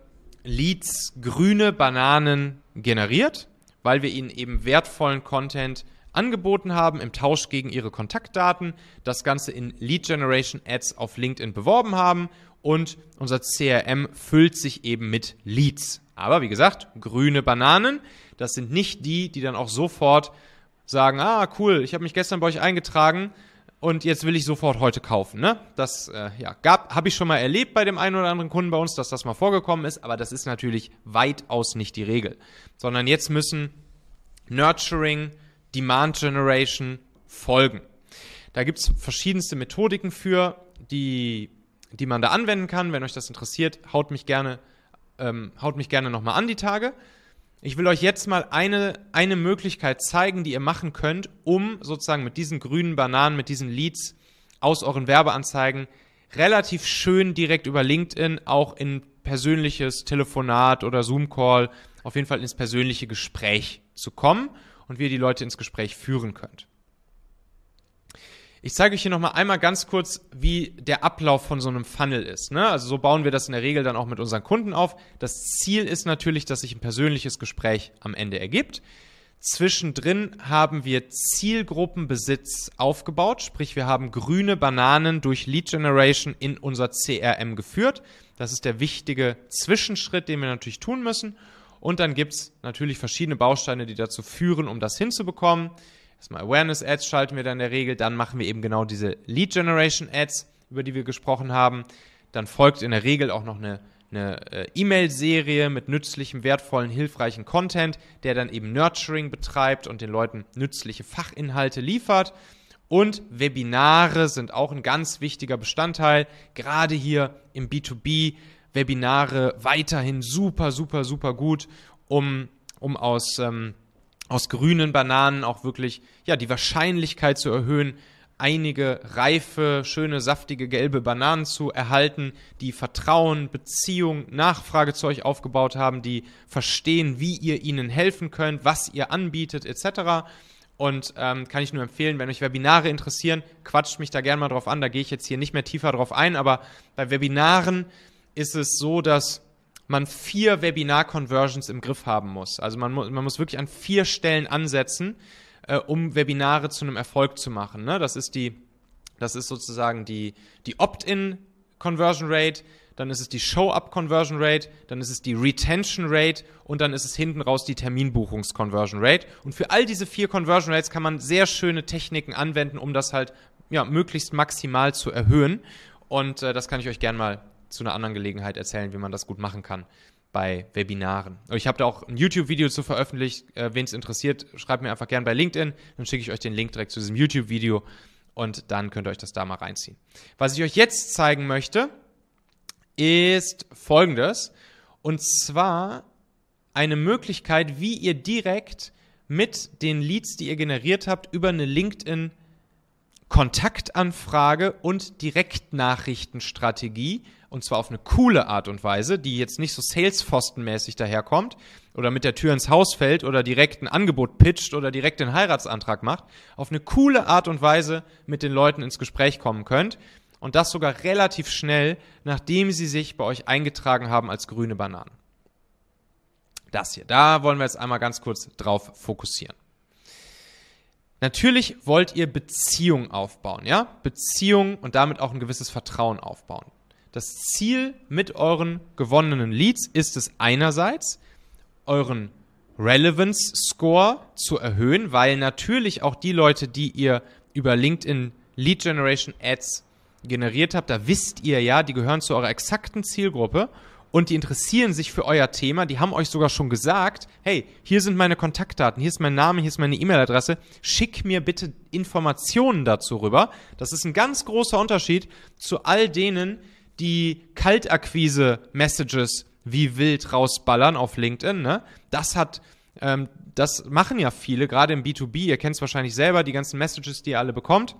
Leads, grüne Bananen generiert, weil wir ihnen eben wertvollen Content angeboten haben im Tausch gegen ihre Kontaktdaten, das Ganze in Lead Generation Ads auf LinkedIn beworben haben und unser CRM füllt sich eben mit Leads. Aber wie gesagt, grüne Bananen, das sind nicht die, die dann auch sofort sagen, ah cool, ich habe mich gestern bei euch eingetragen und jetzt will ich sofort heute kaufen. Ne? Das äh, ja, habe ich schon mal erlebt bei dem einen oder anderen Kunden bei uns, dass das mal vorgekommen ist, aber das ist natürlich weitaus nicht die Regel, sondern jetzt müssen Nurturing, Demand Generation folgen. Da gibt es verschiedenste Methodiken für, die, die man da anwenden kann. Wenn euch das interessiert, haut mich gerne, ähm, haut mich gerne nochmal an die Tage. Ich will euch jetzt mal eine, eine Möglichkeit zeigen, die ihr machen könnt, um sozusagen mit diesen grünen Bananen, mit diesen Leads aus euren Werbeanzeigen relativ schön direkt über LinkedIn auch in persönliches Telefonat oder Zoom-Call, auf jeden Fall ins persönliche Gespräch zu kommen und wie ihr die Leute ins Gespräch führen könnt. Ich zeige euch hier nochmal einmal ganz kurz, wie der Ablauf von so einem Funnel ist. Ne? Also so bauen wir das in der Regel dann auch mit unseren Kunden auf. Das Ziel ist natürlich, dass sich ein persönliches Gespräch am Ende ergibt. Zwischendrin haben wir Zielgruppenbesitz aufgebaut, sprich wir haben grüne Bananen durch Lead Generation in unser CRM geführt. Das ist der wichtige Zwischenschritt, den wir natürlich tun müssen. Und dann gibt es natürlich verschiedene Bausteine, die dazu führen, um das hinzubekommen. Erstmal Awareness Ads schalten wir dann in der Regel, dann machen wir eben genau diese Lead Generation Ads, über die wir gesprochen haben. Dann folgt in der Regel auch noch eine, äh, E-Mail-Serie mit nützlichem, wertvollen, hilfreichen Content, der dann eben Nurturing betreibt und den Leuten nützliche Fachinhalte liefert. Und Webinare sind auch ein ganz wichtiger Bestandteil, gerade hier im B2B Webinare weiterhin super, super, super gut, um, um aus, ähm, aus grünen Bananen auch wirklich ja, die Wahrscheinlichkeit zu erhöhen, einige reife, schöne, saftige, gelbe Bananen zu erhalten, die Vertrauen, Beziehung, Nachfrage zu euch aufgebaut haben, die verstehen, wie ihr ihnen helfen könnt, was ihr anbietet, etc. Und ähm, kann ich nur empfehlen, wenn euch Webinare interessieren, quatscht mich da gerne mal drauf an. Da gehe ich jetzt hier nicht mehr tiefer drauf ein, aber bei Webinaren ist es so, dass man vier Webinar-Conversions im Griff haben muss. Also man, mu man muss wirklich an vier Stellen ansetzen, äh, um Webinare zu einem Erfolg zu machen. Ne? Das ist die, das ist sozusagen die, die Opt-in-Conversion Rate, dann ist es die Show-up-Conversion Rate, dann ist es die Retention Rate und dann ist es hinten raus die Terminbuchungs-Conversion Rate. Und für all diese vier Conversion Rates kann man sehr schöne Techniken anwenden, um das halt ja, möglichst maximal zu erhöhen. Und äh, das kann ich euch gerne mal zu einer anderen Gelegenheit erzählen, wie man das gut machen kann. bei Webinaren. Ich habe da auch ein YouTube-Video zu veröffentlicht. Äh, Wen es interessiert, schreibt mir einfach gerne bei LinkedIn. Dann schicke ich euch den Link direkt zu diesem YouTube-Video und dann könnt ihr euch das da mal reinziehen. Was ich euch jetzt zeigen möchte, ist folgendes. Und zwar eine Möglichkeit, wie ihr direkt mit den Leads, die ihr generiert habt, über eine LinkedIn Kontaktanfrage und Direktnachrichtenstrategie und zwar auf eine coole Art und Weise, die jetzt nicht so Salesforsten-mäßig daherkommt oder mit der Tür ins Haus fällt oder direkt ein Angebot pitcht oder direkt den Heiratsantrag macht, auf eine coole Art und Weise mit den Leuten ins Gespräch kommen könnt und das sogar relativ schnell, nachdem sie sich bei euch eingetragen haben als grüne Bananen. Das hier, da wollen wir jetzt einmal ganz kurz drauf fokussieren. Natürlich wollt ihr Beziehung aufbauen, ja? Beziehung und damit auch ein gewisses Vertrauen aufbauen. Das Ziel mit euren gewonnenen Leads ist es einerseits, euren Relevance Score zu erhöhen, weil natürlich auch die Leute, die ihr über LinkedIn Lead Generation Ads generiert habt, da wisst ihr ja, die gehören zu eurer exakten Zielgruppe und die interessieren sich für euer Thema, die haben euch sogar schon gesagt, hey, hier sind meine Kontaktdaten, hier ist mein Name, hier ist meine E-Mail-Adresse, schick mir bitte Informationen dazu rüber. Das ist ein ganz großer Unterschied zu all denen, die Kaltakquise-Messages wie wild rausballern auf LinkedIn. Ne? Das hat, ähm, das machen ja viele, gerade im B2B. Ihr kennt es wahrscheinlich selber, die ganzen Messages, die ihr alle bekommt.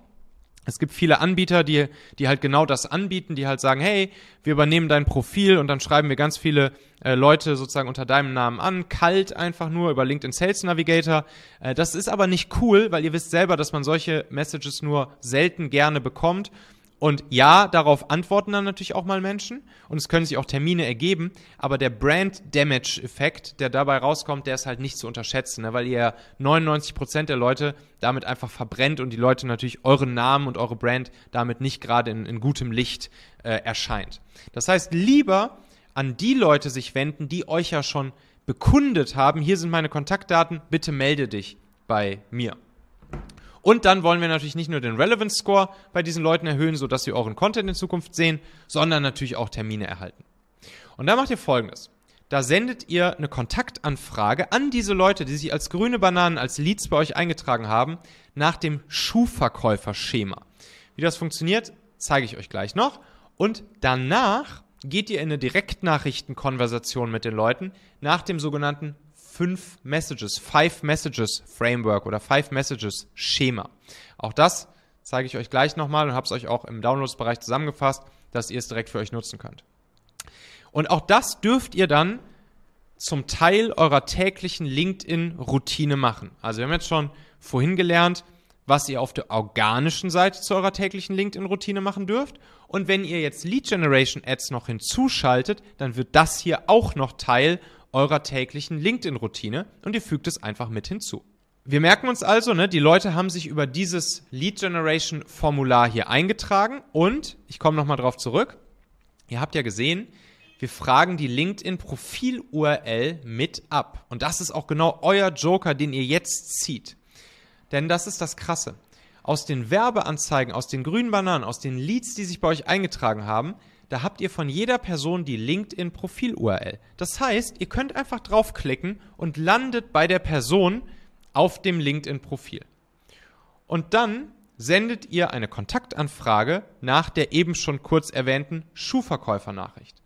Es gibt viele Anbieter, die, die halt genau das anbieten, die halt sagen, hey, wir übernehmen dein Profil und dann schreiben wir ganz viele äh, Leute sozusagen unter deinem Namen an, kalt einfach nur über LinkedIn Sales Navigator. Äh, das ist aber nicht cool, weil ihr wisst selber, dass man solche Messages nur selten gerne bekommt und ja, darauf antworten dann natürlich auch mal Menschen und es können sich auch Termine ergeben, aber der Brand Damage Effekt, der dabei rauskommt, der ist halt nicht zu unterschätzen, ne? weil ihr 99% der Leute damit einfach verbrennt und die Leute natürlich euren Namen und eure Brand damit nicht gerade in, in gutem Licht äh, erscheint. Das heißt, lieber an die Leute sich wenden, die euch ja schon bekundet haben, hier sind meine Kontaktdaten, bitte melde dich bei mir. Und dann wollen wir natürlich nicht nur den Relevance Score bei diesen Leuten erhöhen, sodass sie euren Content in Zukunft sehen, sondern natürlich auch Termine erhalten. Und da macht ihr folgendes. Da sendet ihr eine Kontaktanfrage an diese Leute, die sich als grüne Bananen, als Leads bei euch eingetragen haben, nach dem Schuhverkäuferschema. Wie das funktioniert, zeige ich euch gleich noch. Und danach geht ihr in eine Direktnachrichtenkonversation mit den Leuten nach dem sogenannten fünf Messages, Five Messages Framework oder Five Messages Schema. Auch das zeige ich euch gleich nochmal und habe es euch auch im Downloads-Bereich zusammengefasst, dass ihr es direkt für euch nutzen könnt. Und auch das dürft ihr dann zum Teil eurer täglichen LinkedIn-Routine machen. Also wir haben jetzt schon vorhin gelernt, was ihr auf der organischen Seite zu eurer täglichen LinkedIn-Routine machen dürft. Und wenn ihr jetzt Lead Generation Ads noch hinzuschaltet, dann wird das hier auch noch Teil eurer täglichen LinkedIn-Routine und ihr fügt es einfach mit hinzu. Wir merken uns also, ne, die Leute haben sich über dieses Lead Generation Formular hier eingetragen und ich komme nochmal drauf zurück. Ihr habt ja gesehen, wir fragen die LinkedIn-Profil-URL mit ab. Und das ist auch genau euer Joker, den ihr jetzt zieht. Denn das ist das Krasse. Aus den Werbeanzeigen, aus den grünen Bananen, aus den Leads, die sich bei euch eingetragen haben, da habt ihr von jeder Person die LinkedIn-Profil-URL. Das heißt, ihr könnt einfach draufklicken und landet bei der Person auf dem LinkedIn-Profil. Und dann sendet ihr eine Kontaktanfrage nach der eben schon kurz erwähnten Schuhverkäufernachricht.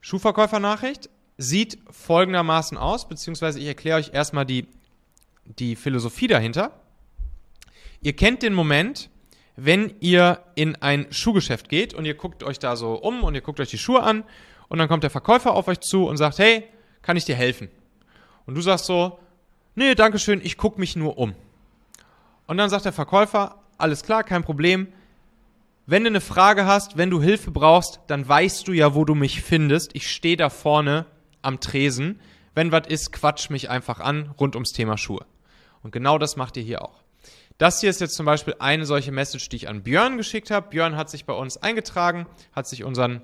Schuhverkäufernachricht sieht folgendermaßen aus, beziehungsweise ich erkläre euch erstmal die, die Philosophie dahinter. Ihr kennt den Moment, wenn ihr in ein Schuhgeschäft geht und ihr guckt euch da so um und ihr guckt euch die Schuhe an und dann kommt der Verkäufer auf euch zu und sagt, hey, kann ich dir helfen? Und du sagst so, nee, danke schön, ich gucke mich nur um. Und dann sagt der Verkäufer, alles klar, kein Problem. Wenn du eine Frage hast, wenn du Hilfe brauchst, dann weißt du ja, wo du mich findest. Ich stehe da vorne am Tresen. Wenn was ist, quatsch mich einfach an rund ums Thema Schuhe. Und genau das macht ihr hier auch. Das hier ist jetzt zum Beispiel eine solche Message, die ich an Björn geschickt habe. Björn hat sich bei uns eingetragen, hat sich unseren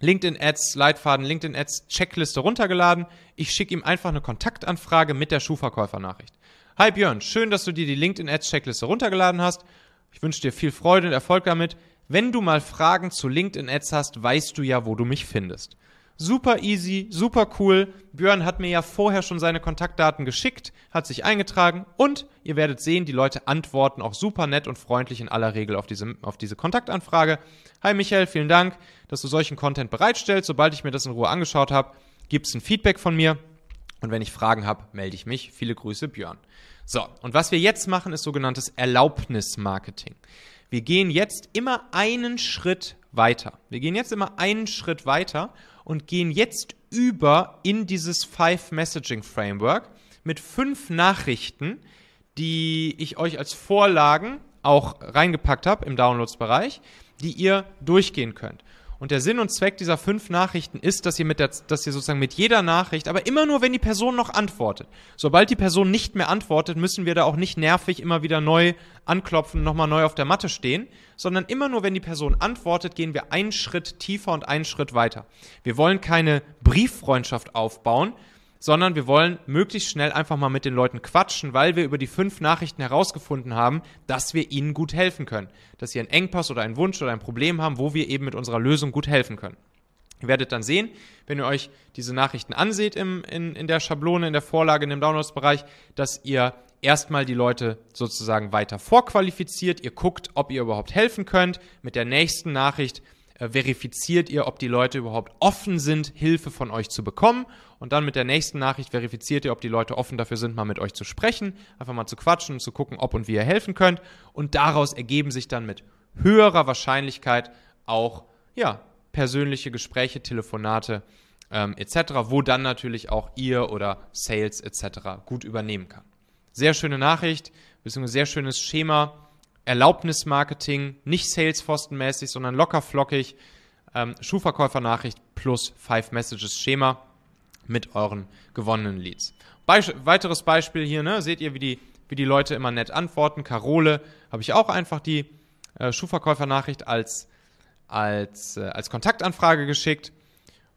LinkedIn Ads Leitfaden, LinkedIn Ads Checkliste runtergeladen. Ich schicke ihm einfach eine Kontaktanfrage mit der Schuhverkäufernachricht. Hi Björn, schön, dass du dir die LinkedIn Ads Checkliste runtergeladen hast. Ich wünsche dir viel Freude und Erfolg damit. Wenn du mal Fragen zu LinkedIn Ads hast, weißt du ja, wo du mich findest. Super easy, super cool. Björn hat mir ja vorher schon seine Kontaktdaten geschickt, hat sich eingetragen und ihr werdet sehen, die Leute antworten auch super nett und freundlich in aller Regel auf diese, auf diese Kontaktanfrage. Hi Michael, vielen Dank, dass du solchen Content bereitstellst. Sobald ich mir das in Ruhe angeschaut habe, gibt es ein Feedback von mir. Und wenn ich Fragen habe, melde ich mich. Viele Grüße, Björn. So, und was wir jetzt machen, ist sogenanntes Erlaubnismarketing. Wir gehen jetzt immer einen Schritt weiter. Wir gehen jetzt immer einen Schritt weiter und gehen jetzt über in dieses Five Messaging Framework mit fünf Nachrichten, die ich euch als Vorlagen auch reingepackt habe im Downloads-Bereich, die ihr durchgehen könnt. Und der Sinn und Zweck dieser fünf Nachrichten ist, dass ihr mit der, dass ihr sozusagen mit jeder Nachricht, aber immer nur, wenn die Person noch antwortet. Sobald die Person nicht mehr antwortet, müssen wir da auch nicht nervig immer wieder neu anklopfen, nochmal neu auf der Matte stehen, sondern immer nur, wenn die Person antwortet, gehen wir einen Schritt tiefer und einen Schritt weiter. Wir wollen keine Brieffreundschaft aufbauen, sondern wir wollen möglichst schnell einfach mal mit den Leuten quatschen, weil wir über die fünf Nachrichten herausgefunden haben, dass wir ihnen gut helfen können. Dass sie einen Engpass oder einen Wunsch oder ein Problem haben, wo wir eben mit unserer Lösung gut helfen können. Ihr werdet dann sehen, wenn ihr euch diese Nachrichten anseht im, in, in der Schablone, in der Vorlage, in dem Downloads-Bereich, dass ihr erstmal die Leute sozusagen weiter vorqualifiziert. Ihr guckt, ob ihr überhaupt helfen könnt. Mit der nächsten Nachricht verifiziert ihr, ob die Leute überhaupt offen sind, Hilfe von euch zu bekommen. Und dann mit der nächsten Nachricht verifiziert ihr, ob die Leute offen dafür sind, mal mit euch zu sprechen, einfach mal zu quatschen und zu gucken, ob und wie ihr helfen könnt. Und daraus ergeben sich dann mit höherer Wahrscheinlichkeit auch ja, persönliche Gespräche, Telefonate ähm, etc., wo dann natürlich auch ihr oder Sales etc. gut übernehmen kann. Sehr schöne Nachricht, beziehungsweise sehr schönes Schema Erlaubnismarketing, nicht Salesforce-mäßig, sondern locker flockig. Ähm, Schuhverkäufer-Nachricht plus Five Messages Schema mit euren gewonnenen Leads. Beisch weiteres Beispiel hier, ne, seht ihr, wie die, wie die Leute immer nett antworten. Carole habe ich auch einfach die äh, Schuhverkäufer-Nachricht als, als, äh, als Kontaktanfrage geschickt.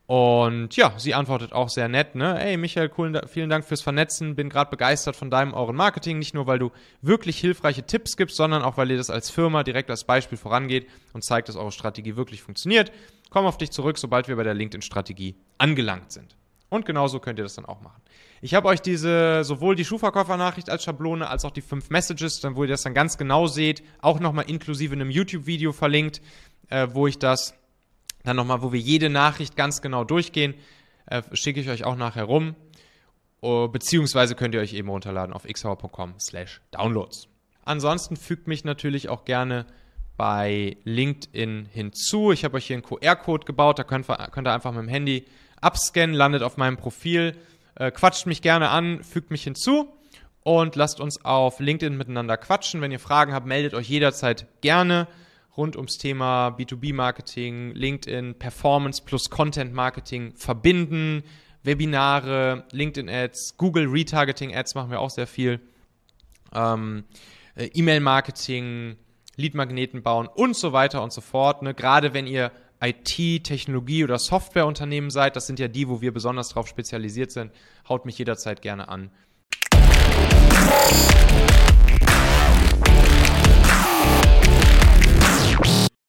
Und ja, sie antwortet auch sehr nett, ne? Ey, Michael, cool, vielen Dank fürs Vernetzen. Bin gerade begeistert von deinem, euren Marketing. Nicht nur, weil du wirklich hilfreiche Tipps gibst, sondern auch, weil ihr das als Firma direkt als Beispiel vorangeht und zeigt, dass eure Strategie wirklich funktioniert. Komm auf dich zurück, sobald wir bei der LinkedIn-Strategie angelangt sind. Und genauso könnt ihr das dann auch machen. Ich habe euch diese, sowohl die Schuhverkäufer-Nachricht als Schablone, als auch die fünf Messages, dann, wo ihr das dann ganz genau seht, auch nochmal inklusive einem YouTube-Video verlinkt, äh, wo ich das dann nochmal, wo wir jede Nachricht ganz genau durchgehen, äh, schicke ich euch auch nachher rum. Uh, beziehungsweise könnt ihr euch eben runterladen auf xhauer.com slash downloads. Ansonsten fügt mich natürlich auch gerne bei LinkedIn hinzu. Ich habe euch hier einen QR-Code gebaut, da könnt, könnt, ihr einfach mit dem Handy abscannen, landet auf meinem Profil, äh, quatscht mich gerne an, fügt mich hinzu und lasst uns auf LinkedIn miteinander quatschen. Wenn ihr Fragen habt, meldet euch jederzeit gerne rund ums Thema B2B-Marketing, LinkedIn, Performance plus Content-Marketing verbinden, Webinare, LinkedIn-Ads, Google Retargeting-Ads machen wir auch sehr viel, ähm, äh, E-Mail-Marketing, Lead-Magneten bauen und so weiter und so fort. Ne? Gerade wenn ihr IT, Technologie oder Softwareunternehmen seid, das sind ja die, wo wir besonders darauf spezialisiert sind, haut mich jederzeit gerne an